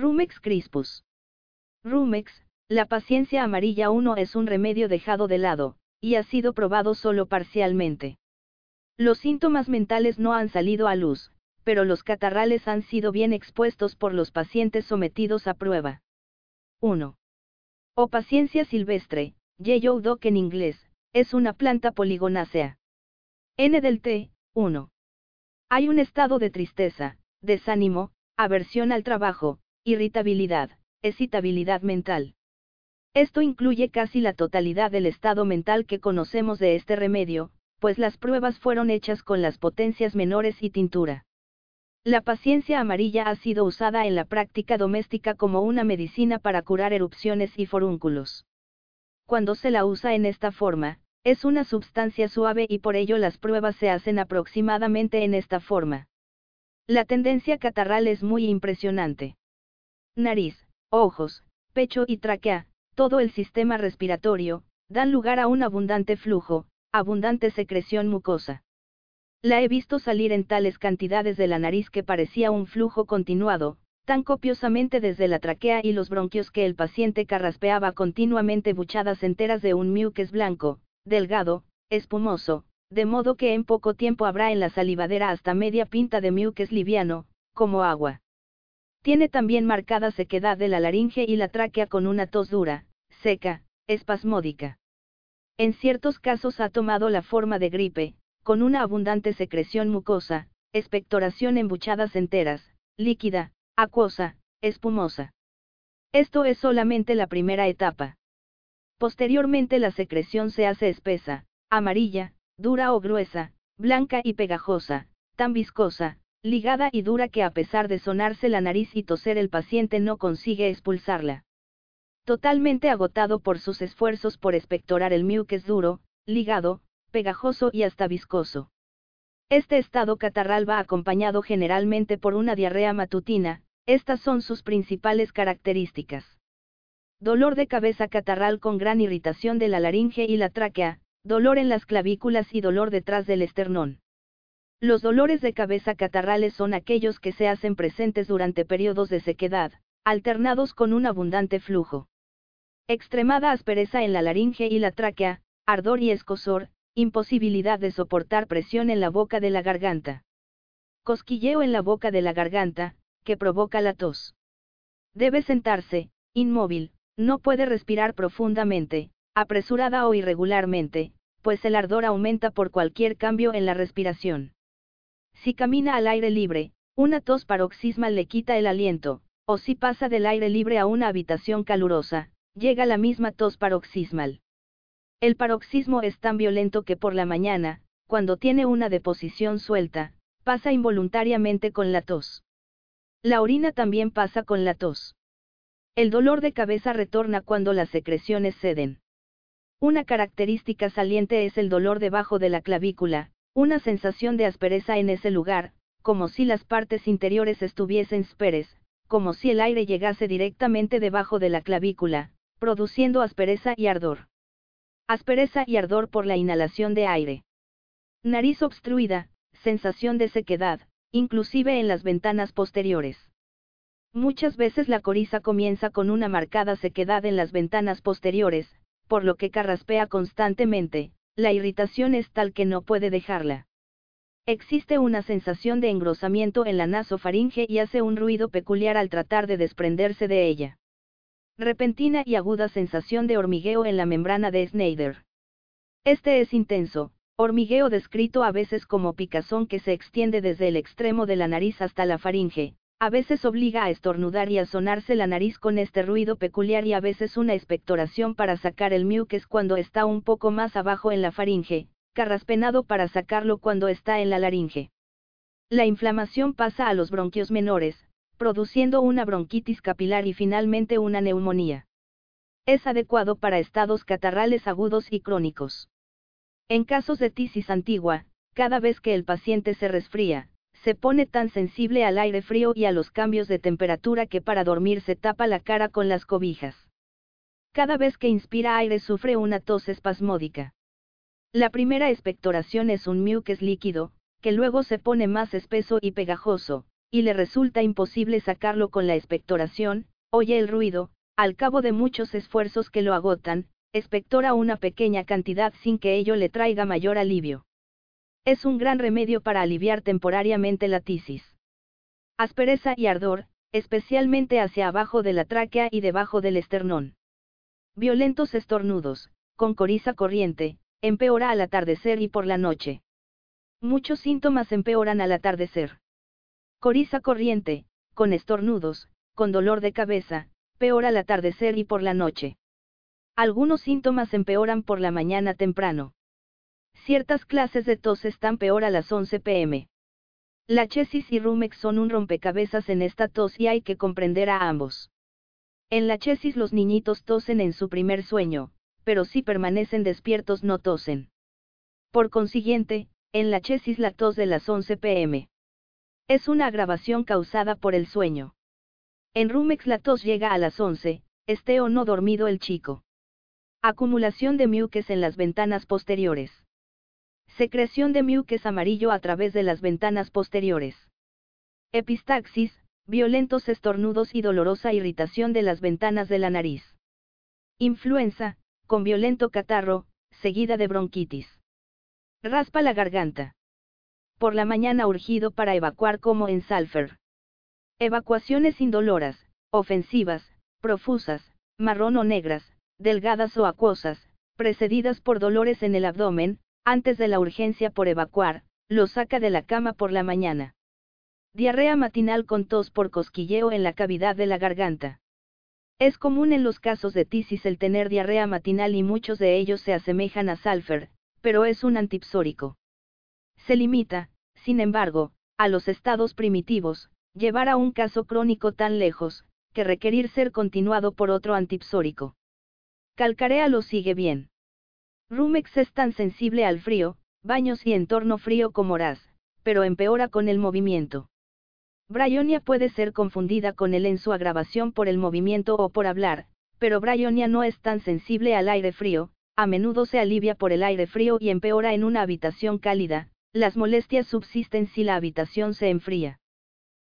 Rumex crispus. Rumex, la paciencia amarilla 1 es un remedio dejado de lado, y ha sido probado solo parcialmente. Los síntomas mentales no han salido a luz, pero los catarrales han sido bien expuestos por los pacientes sometidos a prueba. 1. O paciencia silvestre, yellow dock en inglés, es una planta poligonácea. N del T, 1. Hay un estado de tristeza, desánimo, aversión al trabajo, irritabilidad, excitabilidad mental. Esto incluye casi la totalidad del estado mental que conocemos de este remedio, pues las pruebas fueron hechas con las potencias menores y tintura. La paciencia amarilla ha sido usada en la práctica doméstica como una medicina para curar erupciones y forúnculos. Cuando se la usa en esta forma, es una sustancia suave y por ello las pruebas se hacen aproximadamente en esta forma. La tendencia catarral es muy impresionante. Nariz, ojos, pecho y tráquea, todo el sistema respiratorio, dan lugar a un abundante flujo, abundante secreción mucosa. La he visto salir en tales cantidades de la nariz que parecía un flujo continuado, tan copiosamente desde la tráquea y los bronquios que el paciente carraspeaba continuamente buchadas enteras de un muques blanco, delgado, espumoso, de modo que en poco tiempo habrá en la salivadera hasta media pinta de muques liviano, como agua. Tiene también marcada sequedad de la laringe y la tráquea con una tos dura, seca, espasmódica. En ciertos casos ha tomado la forma de gripe, con una abundante secreción mucosa, expectoración en buchadas enteras, líquida, acuosa, espumosa. Esto es solamente la primera etapa. Posteriormente la secreción se hace espesa, amarilla, dura o gruesa, blanca y pegajosa, tan viscosa, ligada y dura que a pesar de sonarse la nariz y toser el paciente no consigue expulsarla. Totalmente agotado por sus esfuerzos por expectorar el mucus duro, ligado, pegajoso y hasta viscoso. Este estado catarral va acompañado generalmente por una diarrea matutina, estas son sus principales características. Dolor de cabeza catarral con gran irritación de la laringe y la tráquea, dolor en las clavículas y dolor detrás del esternón. Los dolores de cabeza catarrales son aquellos que se hacen presentes durante periodos de sequedad, alternados con un abundante flujo. Extremada aspereza en la laringe y la tráquea, ardor y escosor, imposibilidad de soportar presión en la boca de la garganta. Cosquilleo en la boca de la garganta, que provoca la tos. Debe sentarse, inmóvil, no puede respirar profundamente, apresurada o irregularmente, pues el ardor aumenta por cualquier cambio en la respiración. Si camina al aire libre, una tos paroxismal le quita el aliento, o si pasa del aire libre a una habitación calurosa, llega la misma tos paroxismal. El paroxismo es tan violento que por la mañana, cuando tiene una deposición suelta, pasa involuntariamente con la tos. La orina también pasa con la tos. El dolor de cabeza retorna cuando las secreciones ceden. Una característica saliente es el dolor debajo de la clavícula, una sensación de aspereza en ese lugar, como si las partes interiores estuviesen speres, como si el aire llegase directamente debajo de la clavícula, produciendo aspereza y ardor aspereza y ardor por la inhalación de aire. Nariz obstruida, sensación de sequedad, inclusive en las ventanas posteriores. Muchas veces la coriza comienza con una marcada sequedad en las ventanas posteriores, por lo que carraspea constantemente, la irritación es tal que no puede dejarla. Existe una sensación de engrosamiento en la nasofaringe y hace un ruido peculiar al tratar de desprenderse de ella. Repentina y aguda sensación de hormigueo en la membrana de Snyder. Este es intenso, hormigueo descrito a veces como picazón que se extiende desde el extremo de la nariz hasta la faringe, a veces obliga a estornudar y a sonarse la nariz con este ruido peculiar y a veces una expectoración para sacar el mucus cuando está un poco más abajo en la faringe, carraspenado para sacarlo cuando está en la laringe. La inflamación pasa a los bronquios menores, produciendo una bronquitis capilar y finalmente una neumonía. Es adecuado para estados catarrales agudos y crónicos. En casos de tisis antigua, cada vez que el paciente se resfría, se pone tan sensible al aire frío y a los cambios de temperatura que para dormir se tapa la cara con las cobijas. Cada vez que inspira aire sufre una tos espasmódica. La primera expectoración es un mucus líquido, que luego se pone más espeso y pegajoso, y le resulta imposible sacarlo con la expectoración, oye el ruido, al cabo de muchos esfuerzos que lo agotan, expectora una pequeña cantidad sin que ello le traiga mayor alivio. Es un gran remedio para aliviar temporariamente la tisis. Aspereza y ardor, especialmente hacia abajo de la tráquea y debajo del esternón. Violentos estornudos, con coriza corriente, empeora al atardecer y por la noche. Muchos síntomas empeoran al atardecer. Coriza corriente, con estornudos, con dolor de cabeza, peor al atardecer y por la noche. Algunos síntomas empeoran por la mañana temprano. Ciertas clases de tos están peor a las 11 pm. La chesis y rumex son un rompecabezas en esta tos y hay que comprender a ambos. En la chesis los niñitos tosen en su primer sueño, pero si permanecen despiertos no tosen. Por consiguiente, en la chesis la tos de las 11 pm. Es una agravación causada por el sueño. En Rumex la tos llega a las 11, esté o no dormido el chico. Acumulación de muques en las ventanas posteriores. Secreción de muques amarillo a través de las ventanas posteriores. Epistaxis, violentos estornudos y dolorosa irritación de las ventanas de la nariz. Influenza, con violento catarro, seguida de bronquitis. Raspa la garganta por la mañana urgido para evacuar como en Salfer. Evacuaciones indoloras, ofensivas, profusas, marrón o negras, delgadas o acuosas, precedidas por dolores en el abdomen, antes de la urgencia por evacuar, lo saca de la cama por la mañana. Diarrea matinal con tos por cosquilleo en la cavidad de la garganta. Es común en los casos de tisis el tener diarrea matinal y muchos de ellos se asemejan a Salfer, pero es un antipsórico. Se limita, sin embargo, a los estados primitivos, llevar a un caso crónico tan lejos, que requerir ser continuado por otro antipsórico. Calcarea lo sigue bien. Rumex es tan sensible al frío, baños y entorno frío como Raz, pero empeora con el movimiento. Bryonia puede ser confundida con él en su agravación por el movimiento o por hablar, pero Bryonia no es tan sensible al aire frío, a menudo se alivia por el aire frío y empeora en una habitación cálida, las molestias subsisten si la habitación se enfría.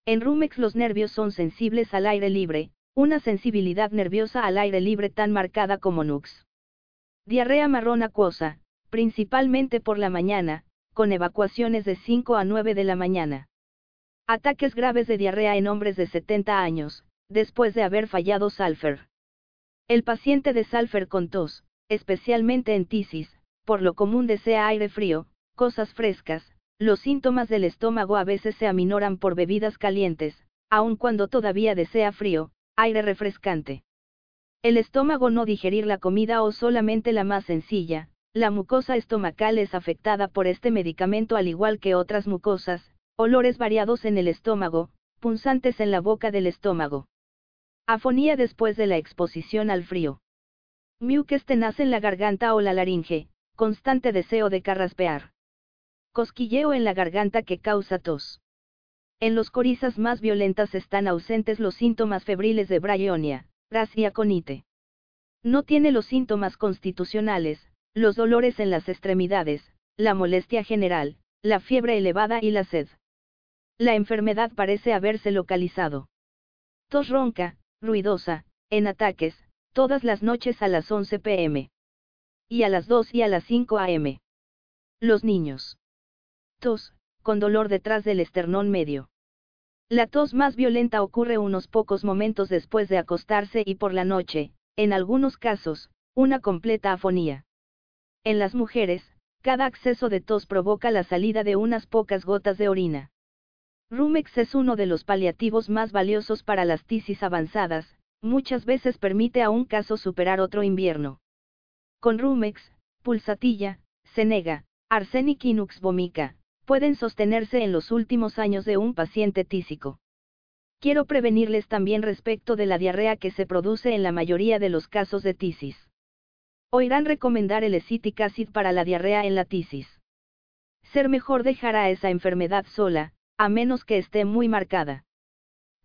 En Rumex los nervios son sensibles al aire libre, una sensibilidad nerviosa al aire libre tan marcada como Nux. Diarrea marrón acuosa, principalmente por la mañana, con evacuaciones de 5 a 9 de la mañana. Ataques graves de diarrea en hombres de 70 años, después de haber fallado Salfer. El paciente de Salfer con tos, especialmente en tisis, por lo común desea aire frío, cosas frescas, los síntomas del estómago a veces se aminoran por bebidas calientes, aun cuando todavía desea frío, aire refrescante. El estómago no digerir la comida o solamente la más sencilla, la mucosa estomacal es afectada por este medicamento al igual que otras mucosas, olores variados en el estómago, punzantes en la boca del estómago. Afonía después de la exposición al frío. Muques tenaz en la garganta o la laringe, constante deseo de carraspear. Cosquilleo en la garganta que causa tos. En los corizas más violentas están ausentes los síntomas febriles de Bryonia, Racia conite. No tiene los síntomas constitucionales, los dolores en las extremidades, la molestia general, la fiebre elevada y la sed. La enfermedad parece haberse localizado. Tos ronca, ruidosa, en ataques, todas las noches a las 11 pm. Y a las 2 y a las 5 am. Los niños. Tos, con dolor detrás del esternón medio. La tos más violenta ocurre unos pocos momentos después de acostarse y por la noche, en algunos casos, una completa afonía. En las mujeres, cada acceso de tos provoca la salida de unas pocas gotas de orina. Rumex es uno de los paliativos más valiosos para las tisis avanzadas, muchas veces permite a un caso superar otro invierno. Con Rumex, pulsatilla, Senega, Arsenic Inux vomica, pueden sostenerse en los últimos años de un paciente tísico. Quiero prevenirles también respecto de la diarrea que se produce en la mayoría de los casos de tisis. Oirán recomendar el acetic acid para la diarrea en la tisis. Ser mejor dejar a esa enfermedad sola, a menos que esté muy marcada.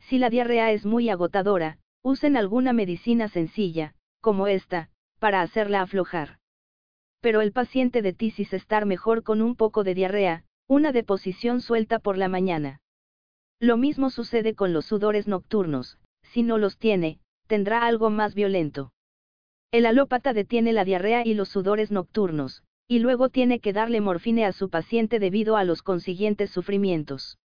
Si la diarrea es muy agotadora, usen alguna medicina sencilla, como esta, para hacerla aflojar. Pero el paciente de tisis estar mejor con un poco de diarrea, una deposición suelta por la mañana. Lo mismo sucede con los sudores nocturnos, si no los tiene, tendrá algo más violento. El alópata detiene la diarrea y los sudores nocturnos, y luego tiene que darle morfine a su paciente debido a los consiguientes sufrimientos.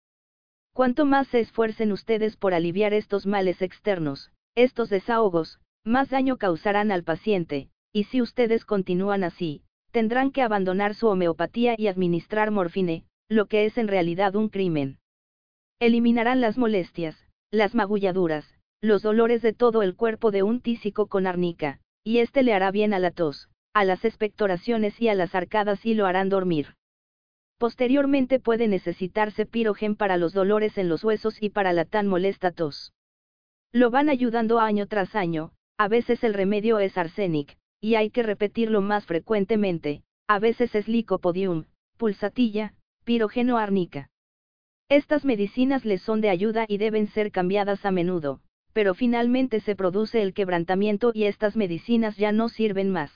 Cuanto más se esfuercen ustedes por aliviar estos males externos, estos desahogos, más daño causarán al paciente, y si ustedes continúan así, tendrán que abandonar su homeopatía y administrar morfine, lo que es en realidad un crimen. Eliminarán las molestias, las magulladuras, los dolores de todo el cuerpo de un tísico con arnica, y este le hará bien a la tos, a las expectoraciones y a las arcadas y lo harán dormir. Posteriormente puede necesitarse pirogen para los dolores en los huesos y para la tan molesta tos. Lo van ayudando año tras año, a veces el remedio es arsénic, y hay que repetirlo más frecuentemente, a veces es licopodium, pulsatilla, pirógeno arnica. Estas medicinas les son de ayuda y deben ser cambiadas a menudo, pero finalmente se produce el quebrantamiento y estas medicinas ya no sirven más.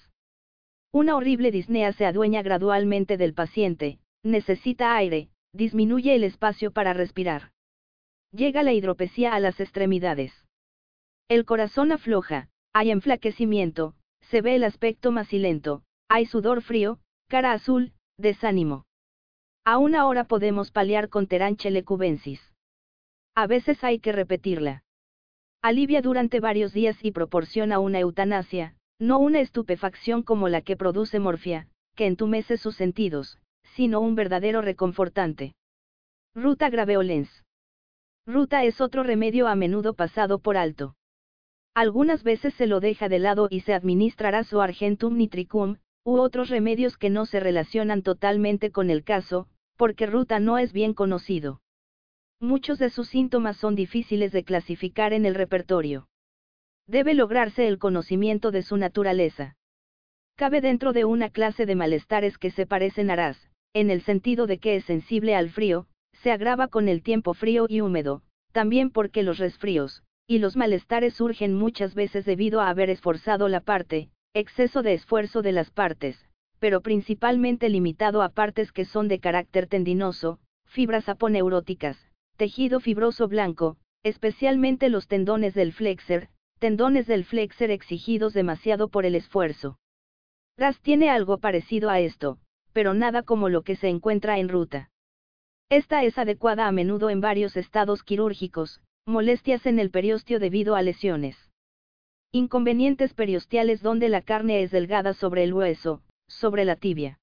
Una horrible disnea se adueña gradualmente del paciente, necesita aire, disminuye el espacio para respirar. Llega la hidropesía a las extremidades. El corazón afloja, hay enflaquecimiento, se ve el aspecto macilento, hay sudor frío, cara azul, desánimo. Aún ahora podemos paliar con teranchele cubensis. A veces hay que repetirla. Alivia durante varios días y proporciona una eutanasia, no una estupefacción como la que produce morfia, que entumece sus sentidos, sino un verdadero reconfortante. Ruta graveolens. Ruta es otro remedio a menudo pasado por alto. Algunas veces se lo deja de lado y se administrará su argentum nitricum, u otros remedios que no se relacionan totalmente con el caso, porque ruta no es bien conocido. Muchos de sus síntomas son difíciles de clasificar en el repertorio. Debe lograrse el conocimiento de su naturaleza. Cabe dentro de una clase de malestares que se parecen a RAS, en el sentido de que es sensible al frío, se agrava con el tiempo frío y húmedo, también porque los resfríos, y los malestares surgen muchas veces debido a haber esforzado la parte, exceso de esfuerzo de las partes, pero principalmente limitado a partes que son de carácter tendinoso, fibras aponeuróticas, tejido fibroso blanco, especialmente los tendones del flexor, tendones del flexor exigidos demasiado por el esfuerzo. RAS tiene algo parecido a esto, pero nada como lo que se encuentra en ruta. Esta es adecuada a menudo en varios estados quirúrgicos, Molestias en el periostio debido a lesiones. Inconvenientes periostiales donde la carne es delgada sobre el hueso, sobre la tibia.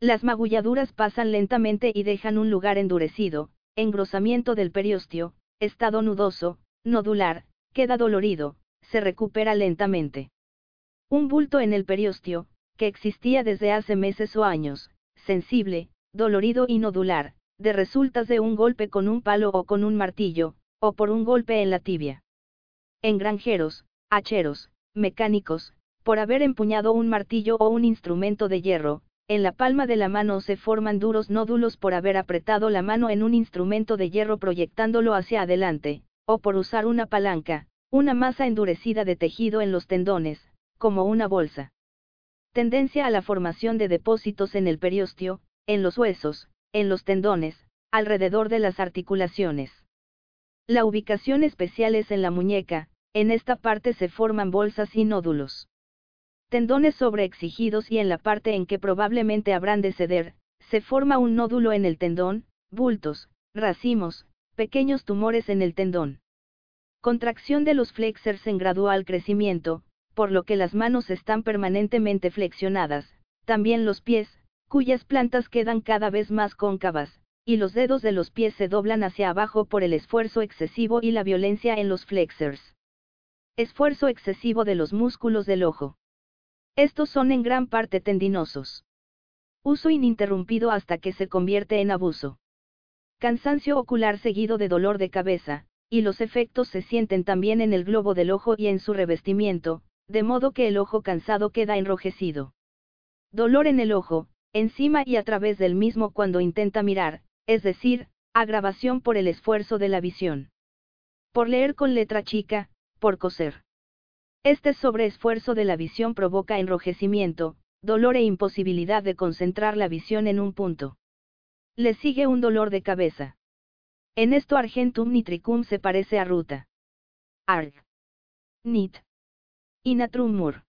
Las magulladuras pasan lentamente y dejan un lugar endurecido, engrosamiento del periostio, estado nudoso, nodular, queda dolorido, se recupera lentamente. Un bulto en el periostio, que existía desde hace meses o años, sensible, dolorido y nodular, de resultas de un golpe con un palo o con un martillo, o por un golpe en la tibia. En granjeros, hacheros, mecánicos, por haber empuñado un martillo o un instrumento de hierro, en la palma de la mano se forman duros nódulos por haber apretado la mano en un instrumento de hierro proyectándolo hacia adelante, o por usar una palanca, una masa endurecida de tejido en los tendones, como una bolsa. Tendencia a la formación de depósitos en el periostio, en los huesos, en los tendones, alrededor de las articulaciones. La ubicación especial es en la muñeca, en esta parte se forman bolsas y nódulos. Tendones sobreexigidos y en la parte en que probablemente habrán de ceder, se forma un nódulo en el tendón, bultos, racimos, pequeños tumores en el tendón. Contracción de los flexors en gradual crecimiento, por lo que las manos están permanentemente flexionadas, también los pies, cuyas plantas quedan cada vez más cóncavas, y los dedos de los pies se doblan hacia abajo por el esfuerzo excesivo y la violencia en los flexors. Esfuerzo excesivo de los músculos del ojo. Estos son en gran parte tendinosos. Uso ininterrumpido hasta que se convierte en abuso. Cansancio ocular seguido de dolor de cabeza, y los efectos se sienten también en el globo del ojo y en su revestimiento, de modo que el ojo cansado queda enrojecido. Dolor en el ojo, encima y a través del mismo cuando intenta mirar, es decir, agravación por el esfuerzo de la visión. Por leer con letra chica, por coser. Este sobreesfuerzo de la visión provoca enrojecimiento, dolor e imposibilidad de concentrar la visión en un punto. Le sigue un dolor de cabeza. En esto Argentum nitricum se parece a ruta. Arg. Nit. Y natrum mur.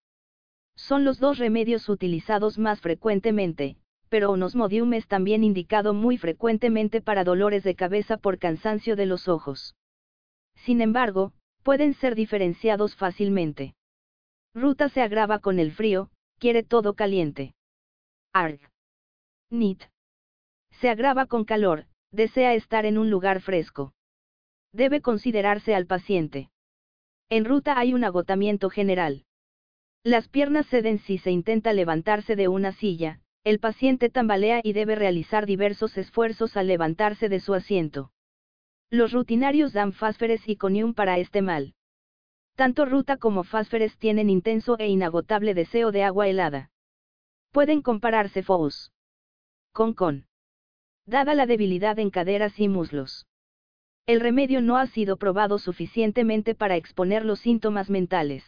Son los dos remedios utilizados más frecuentemente, pero onosmodium es también indicado muy frecuentemente para dolores de cabeza por cansancio de los ojos. Sin embargo, pueden ser diferenciados fácilmente. Ruta se agrava con el frío, quiere todo caliente. Arg. Nit. Se agrava con calor, desea estar en un lugar fresco. Debe considerarse al paciente. En ruta hay un agotamiento general. Las piernas ceden si se intenta levantarse de una silla, el paciente tambalea y debe realizar diversos esfuerzos al levantarse de su asiento. Los rutinarios dan fásferes y conium para este mal. Tanto ruta como fásferes tienen intenso e inagotable deseo de agua helada. Pueden compararse fous con con. Dada la debilidad en caderas y muslos. El remedio no ha sido probado suficientemente para exponer los síntomas mentales.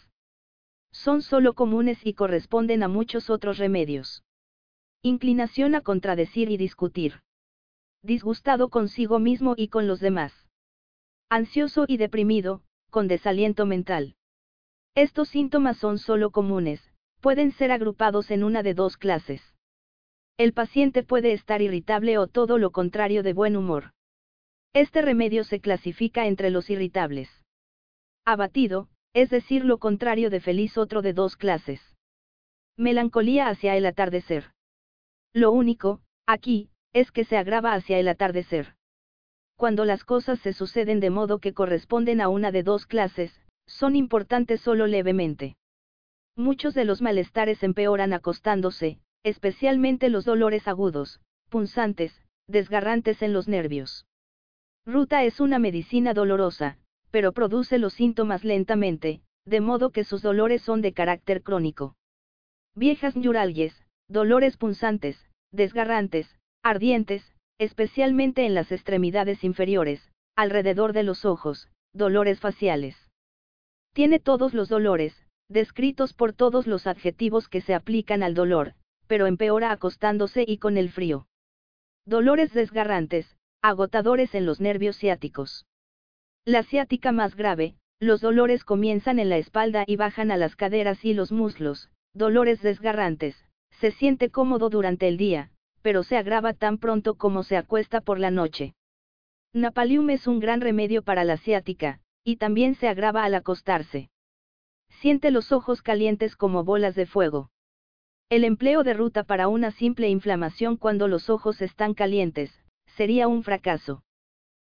Son solo comunes y corresponden a muchos otros remedios. Inclinación a contradecir y discutir disgustado consigo mismo y con los demás. Ansioso y deprimido, con desaliento mental. Estos síntomas son solo comunes, pueden ser agrupados en una de dos clases. El paciente puede estar irritable o todo lo contrario de buen humor. Este remedio se clasifica entre los irritables. Abatido, es decir, lo contrario de feliz otro de dos clases. Melancolía hacia el atardecer. Lo único, aquí, es que se agrava hacia el atardecer. Cuando las cosas se suceden de modo que corresponden a una de dos clases, son importantes solo levemente. Muchos de los malestares empeoran acostándose, especialmente los dolores agudos, punzantes, desgarrantes en los nervios. Ruta es una medicina dolorosa, pero produce los síntomas lentamente, de modo que sus dolores son de carácter crónico. Viejas neuralgias, dolores punzantes, desgarrantes, ardientes, especialmente en las extremidades inferiores, alrededor de los ojos, dolores faciales. Tiene todos los dolores, descritos por todos los adjetivos que se aplican al dolor, pero empeora acostándose y con el frío. Dolores desgarrantes, agotadores en los nervios ciáticos. La ciática más grave, los dolores comienzan en la espalda y bajan a las caderas y los muslos, dolores desgarrantes, se siente cómodo durante el día, pero se agrava tan pronto como se acuesta por la noche. Napalium es un gran remedio para la ciática, y también se agrava al acostarse. Siente los ojos calientes como bolas de fuego. El empleo de ruta para una simple inflamación cuando los ojos están calientes, sería un fracaso.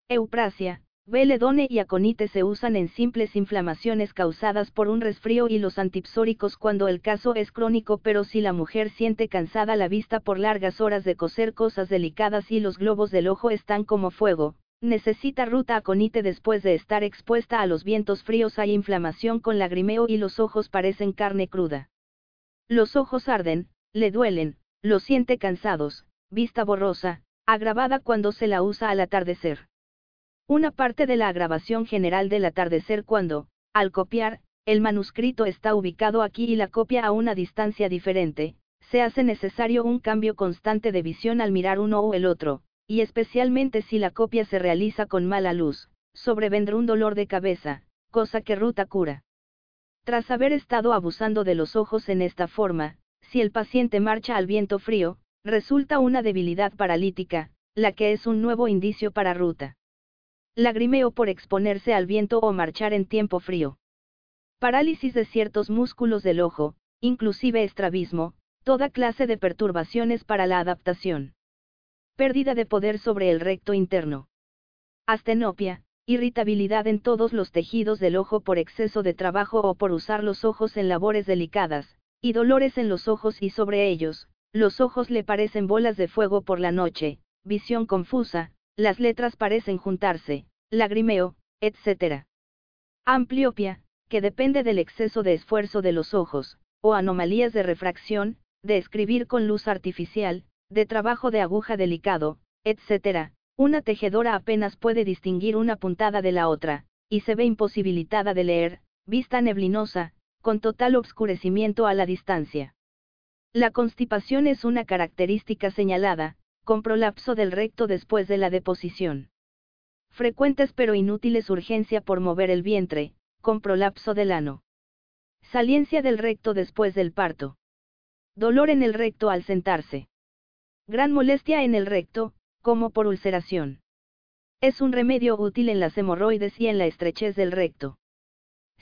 Euprasia, Veledone y aconite se usan en simples inflamaciones causadas por un resfrío y los antipsóricos cuando el caso es crónico, pero si la mujer siente cansada la vista por largas horas de coser cosas delicadas y los globos del ojo están como fuego, necesita ruta aconite después de estar expuesta a los vientos fríos hay inflamación con lagrimeo y los ojos parecen carne cruda. Los ojos arden, le duelen, los siente cansados, vista borrosa, agravada cuando se la usa al atardecer. Una parte de la agravación general del atardecer cuando, al copiar, el manuscrito está ubicado aquí y la copia a una distancia diferente, se hace necesario un cambio constante de visión al mirar uno o el otro, y especialmente si la copia se realiza con mala luz, sobrevendrá un dolor de cabeza, cosa que ruta cura. Tras haber estado abusando de los ojos en esta forma, si el paciente marcha al viento frío, resulta una debilidad paralítica, la que es un nuevo indicio para ruta. Lagrimeo por exponerse al viento o marchar en tiempo frío. Parálisis de ciertos músculos del ojo, inclusive estrabismo, toda clase de perturbaciones para la adaptación. Pérdida de poder sobre el recto interno. Astenopia, irritabilidad en todos los tejidos del ojo por exceso de trabajo o por usar los ojos en labores delicadas, y dolores en los ojos y sobre ellos, los ojos le parecen bolas de fuego por la noche, visión confusa, las letras parecen juntarse, lagrimeo, etc. Ampliopia, que depende del exceso de esfuerzo de los ojos, o anomalías de refracción, de escribir con luz artificial, de trabajo de aguja delicado, etc. Una tejedora apenas puede distinguir una puntada de la otra, y se ve imposibilitada de leer, vista neblinosa, con total obscurecimiento a la distancia. La constipación es una característica señalada, con prolapso del recto después de la deposición. Frecuentes pero inútiles urgencia por mover el vientre, con prolapso del ano. Saliencia del recto después del parto. Dolor en el recto al sentarse. Gran molestia en el recto, como por ulceración. Es un remedio útil en las hemorroides y en la estrechez del recto.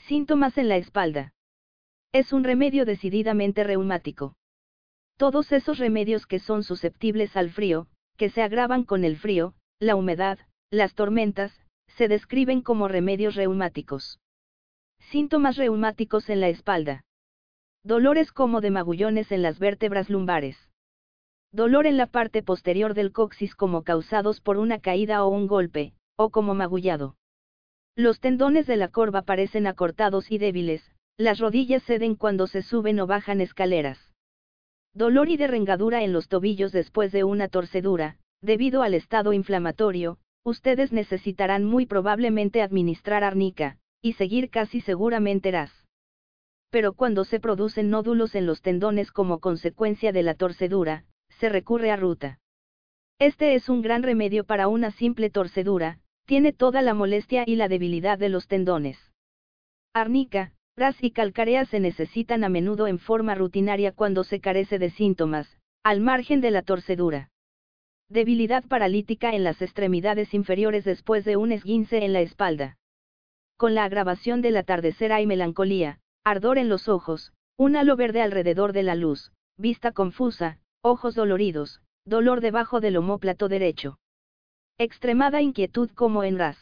Síntomas en la espalda. Es un remedio decididamente reumático. Todos esos remedios que son susceptibles al frío, que se agravan con el frío, la humedad, las tormentas, se describen como remedios reumáticos. Síntomas reumáticos en la espalda. Dolores como de magullones en las vértebras lumbares. Dolor en la parte posterior del coxis como causados por una caída o un golpe, o como magullado. Los tendones de la corva parecen acortados y débiles, las rodillas ceden cuando se suben o bajan escaleras. Dolor y derrengadura en los tobillos después de una torcedura, debido al estado inflamatorio, ustedes necesitarán muy probablemente administrar arnica, y seguir casi seguramente RAS. Pero cuando se producen nódulos en los tendones como consecuencia de la torcedura, se recurre a ruta. Este es un gran remedio para una simple torcedura, tiene toda la molestia y la debilidad de los tendones. Arnica, ras y calcarea se necesitan a menudo en forma rutinaria cuando se carece de síntomas, al margen de la torcedura. Debilidad paralítica en las extremidades inferiores después de un esguince en la espalda. Con la agravación del atardecer hay melancolía, ardor en los ojos, un halo verde alrededor de la luz, vista confusa, ojos doloridos, dolor debajo del homóplato derecho. Extremada inquietud como en ras.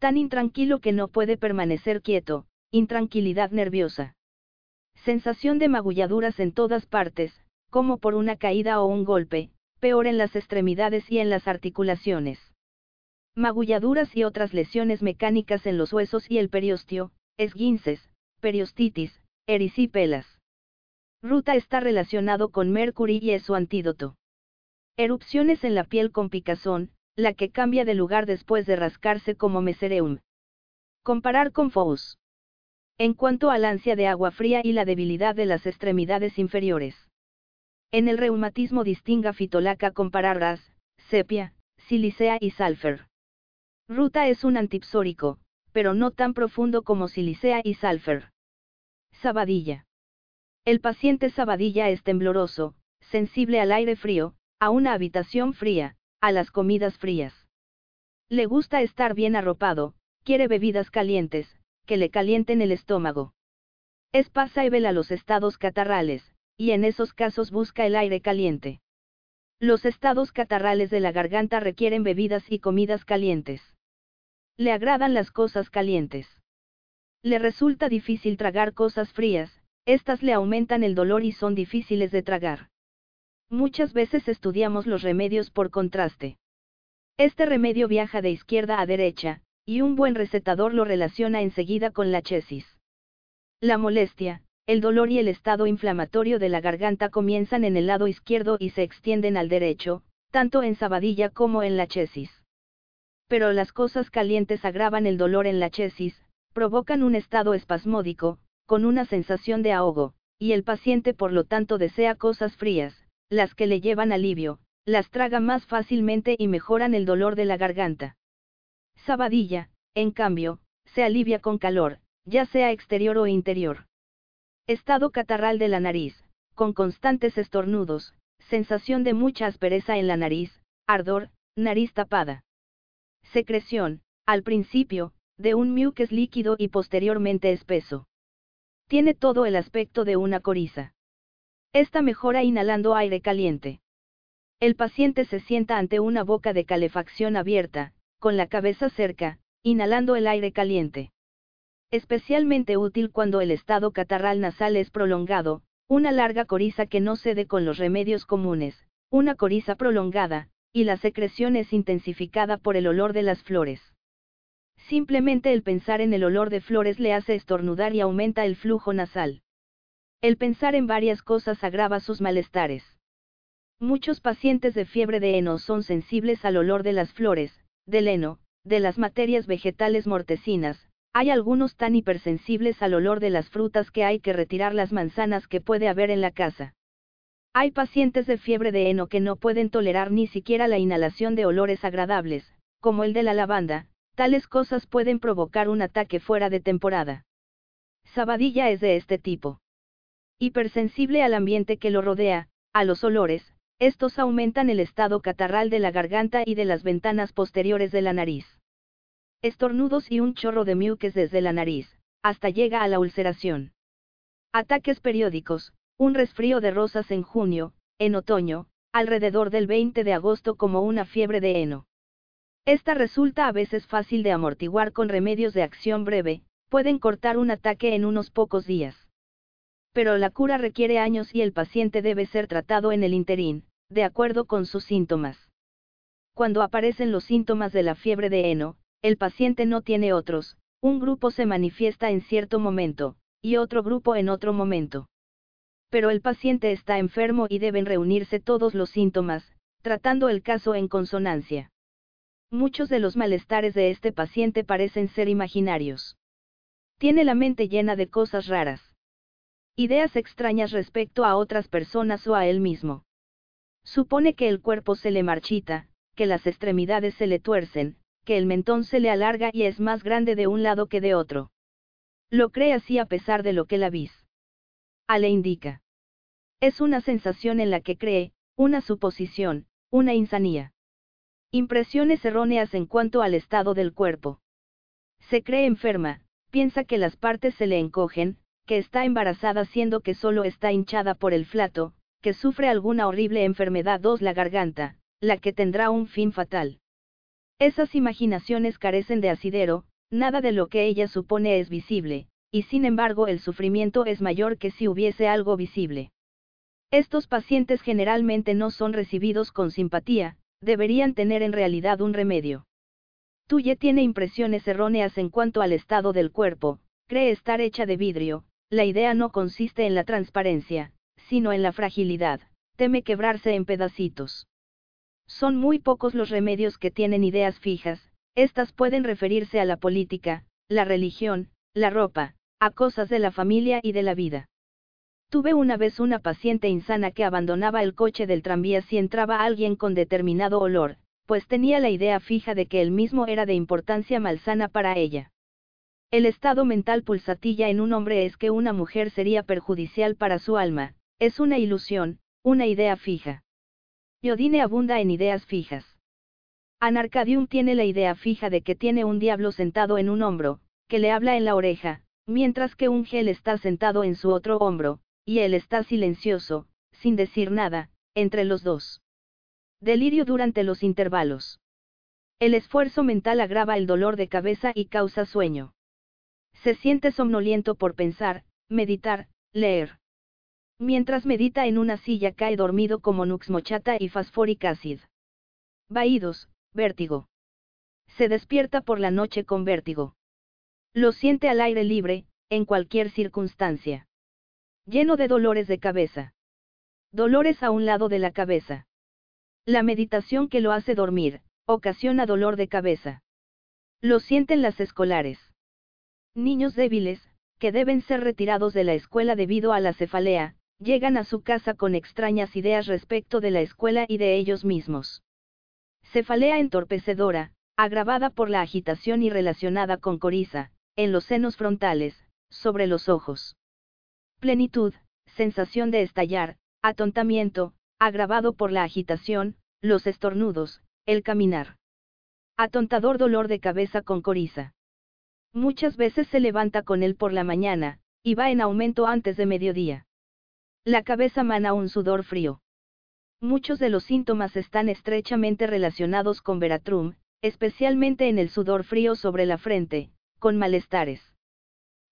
Tan intranquilo que no puede permanecer quieto, intranquilidad nerviosa. Sensación de magulladuras en todas partes, como por una caída o un golpe, peor en las extremidades y en las articulaciones. Magulladuras y otras lesiones mecánicas en los huesos y el periostio, esguinces, periostitis, erisípelas. Ruta está relacionado con Mercury y es su antídoto. Erupciones en la piel con picazón, la que cambia de lugar después de rascarse como mesereum. Comparar con Fous. En cuanto al ansia de agua fría y la debilidad de las extremidades inferiores. En el reumatismo distinga fitolaca comparar ras, sepia, silicea y salfer. Ruta es un antipsórico, pero no tan profundo como silicea y salfer. Sabadilla. El paciente Sabadilla es tembloroso, sensible al aire frío, a una habitación fría, a las comidas frías. Le gusta estar bien arropado, quiere bebidas calientes, que le calienten el estómago. Es pasaibel a los estados catarrales, y en esos casos busca el aire caliente. Los estados catarrales de la garganta requieren bebidas y comidas calientes. Le agradan las cosas calientes. Le resulta difícil tragar cosas frías, estas le aumentan el dolor y son difíciles de tragar. Muchas veces estudiamos los remedios por contraste. Este remedio viaja de izquierda a derecha, y un buen recetador lo relaciona enseguida con la chesis. La molestia, el dolor y el estado inflamatorio de la garganta comienzan en el lado izquierdo y se extienden al derecho, tanto en sabadilla como en la chesis. Pero las cosas calientes agravan el dolor en la chesis, provocan un estado espasmódico, con una sensación de ahogo, y el paciente por lo tanto desea cosas frías, las que le llevan alivio, las traga más fácilmente y mejoran el dolor de la garganta. Sabadilla, en cambio, se alivia con calor, ya sea exterior o interior. Estado catarral de la nariz, con constantes estornudos, sensación de mucha aspereza en la nariz, ardor, nariz tapada. Secreción, al principio, de un mucus líquido y posteriormente espeso. Tiene todo el aspecto de una coriza. Esta mejora inhalando aire caliente. El paciente se sienta ante una boca de calefacción abierta, con la cabeza cerca, inhalando el aire caliente. Especialmente útil cuando el estado catarral nasal es prolongado, una larga coriza que no cede con los remedios comunes, una coriza prolongada, y la secreción es intensificada por el olor de las flores. Simplemente el pensar en el olor de flores le hace estornudar y aumenta el flujo nasal. El pensar en varias cosas agrava sus malestares. Muchos pacientes de fiebre de heno son sensibles al olor de las flores, del heno, de las materias vegetales mortecinas, hay algunos tan hipersensibles al olor de las frutas que hay que retirar las manzanas que puede haber en la casa. Hay pacientes de fiebre de heno que no pueden tolerar ni siquiera la inhalación de olores agradables, como el de la lavanda, tales cosas pueden provocar un ataque fuera de temporada. Sabadilla es de este tipo. Hipersensible al ambiente que lo rodea, a los olores, estos aumentan el estado catarral de la garganta y de las ventanas posteriores de la nariz. Estornudos y un chorro de muques desde la nariz, hasta llega a la ulceración. Ataques periódicos, un resfrío de rosas en junio, en otoño, alrededor del 20 de agosto como una fiebre de heno. Esta resulta a veces fácil de amortiguar con remedios de acción breve, pueden cortar un ataque en unos pocos días. Pero la cura requiere años y el paciente debe ser tratado en el interín, de acuerdo con sus síntomas. Cuando aparecen los síntomas de la fiebre de heno, el paciente no tiene otros, un grupo se manifiesta en cierto momento, y otro grupo en otro momento. Pero el paciente está enfermo y deben reunirse todos los síntomas, tratando el caso en consonancia. Muchos de los malestares de este paciente parecen ser imaginarios. Tiene la mente llena de cosas raras. Ideas extrañas respecto a otras personas o a él mismo. Supone que el cuerpo se le marchita, que las extremidades se le tuercen, que el mentón se le alarga y es más grande de un lado que de otro. Lo cree así a pesar de lo que la vis. A le indica. Es una sensación en la que cree, una suposición, una insanía. Impresiones erróneas en cuanto al estado del cuerpo. Se cree enferma, piensa que las partes se le encogen, que está embarazada siendo que solo está hinchada por el flato, que sufre alguna horrible enfermedad 2 la garganta, la que tendrá un fin fatal. Esas imaginaciones carecen de asidero, nada de lo que ella supone es visible, y sin embargo el sufrimiento es mayor que si hubiese algo visible. Estos pacientes generalmente no son recibidos con simpatía, deberían tener en realidad un remedio. Tuye tiene impresiones erróneas en cuanto al estado del cuerpo, cree estar hecha de vidrio, la idea no consiste en la transparencia, sino en la fragilidad, teme quebrarse en pedacitos. Son muy pocos los remedios que tienen ideas fijas, estas pueden referirse a la política, la religión, la ropa, a cosas de la familia y de la vida. Tuve una vez una paciente insana que abandonaba el coche del tranvía si entraba alguien con determinado olor, pues tenía la idea fija de que el mismo era de importancia malsana para ella. El estado mental pulsatilla en un hombre es que una mujer sería perjudicial para su alma, es una ilusión, una idea fija. Yodine abunda en ideas fijas. Anarcadium tiene la idea fija de que tiene un diablo sentado en un hombro, que le habla en la oreja, mientras que un gel está sentado en su otro hombro, y él está silencioso, sin decir nada, entre los dos. Delirio durante los intervalos. El esfuerzo mental agrava el dolor de cabeza y causa sueño. Se siente somnoliento por pensar, meditar, leer. Mientras medita en una silla cae dormido como Nux mochata y Phosphoric acid. Vaídos, vértigo. Se despierta por la noche con vértigo. Lo siente al aire libre, en cualquier circunstancia. Lleno de dolores de cabeza. Dolores a un lado de la cabeza. La meditación que lo hace dormir, ocasiona dolor de cabeza. Lo sienten las escolares. Niños débiles, que deben ser retirados de la escuela debido a la cefalea, llegan a su casa con extrañas ideas respecto de la escuela y de ellos mismos. Cefalea entorpecedora, agravada por la agitación y relacionada con coriza, en los senos frontales, sobre los ojos. Plenitud, sensación de estallar, atontamiento, agravado por la agitación, los estornudos, el caminar. Atontador dolor de cabeza con coriza. Muchas veces se levanta con él por la mañana, y va en aumento antes de mediodía. La cabeza mana un sudor frío. Muchos de los síntomas están estrechamente relacionados con Veratrum, especialmente en el sudor frío sobre la frente, con malestares.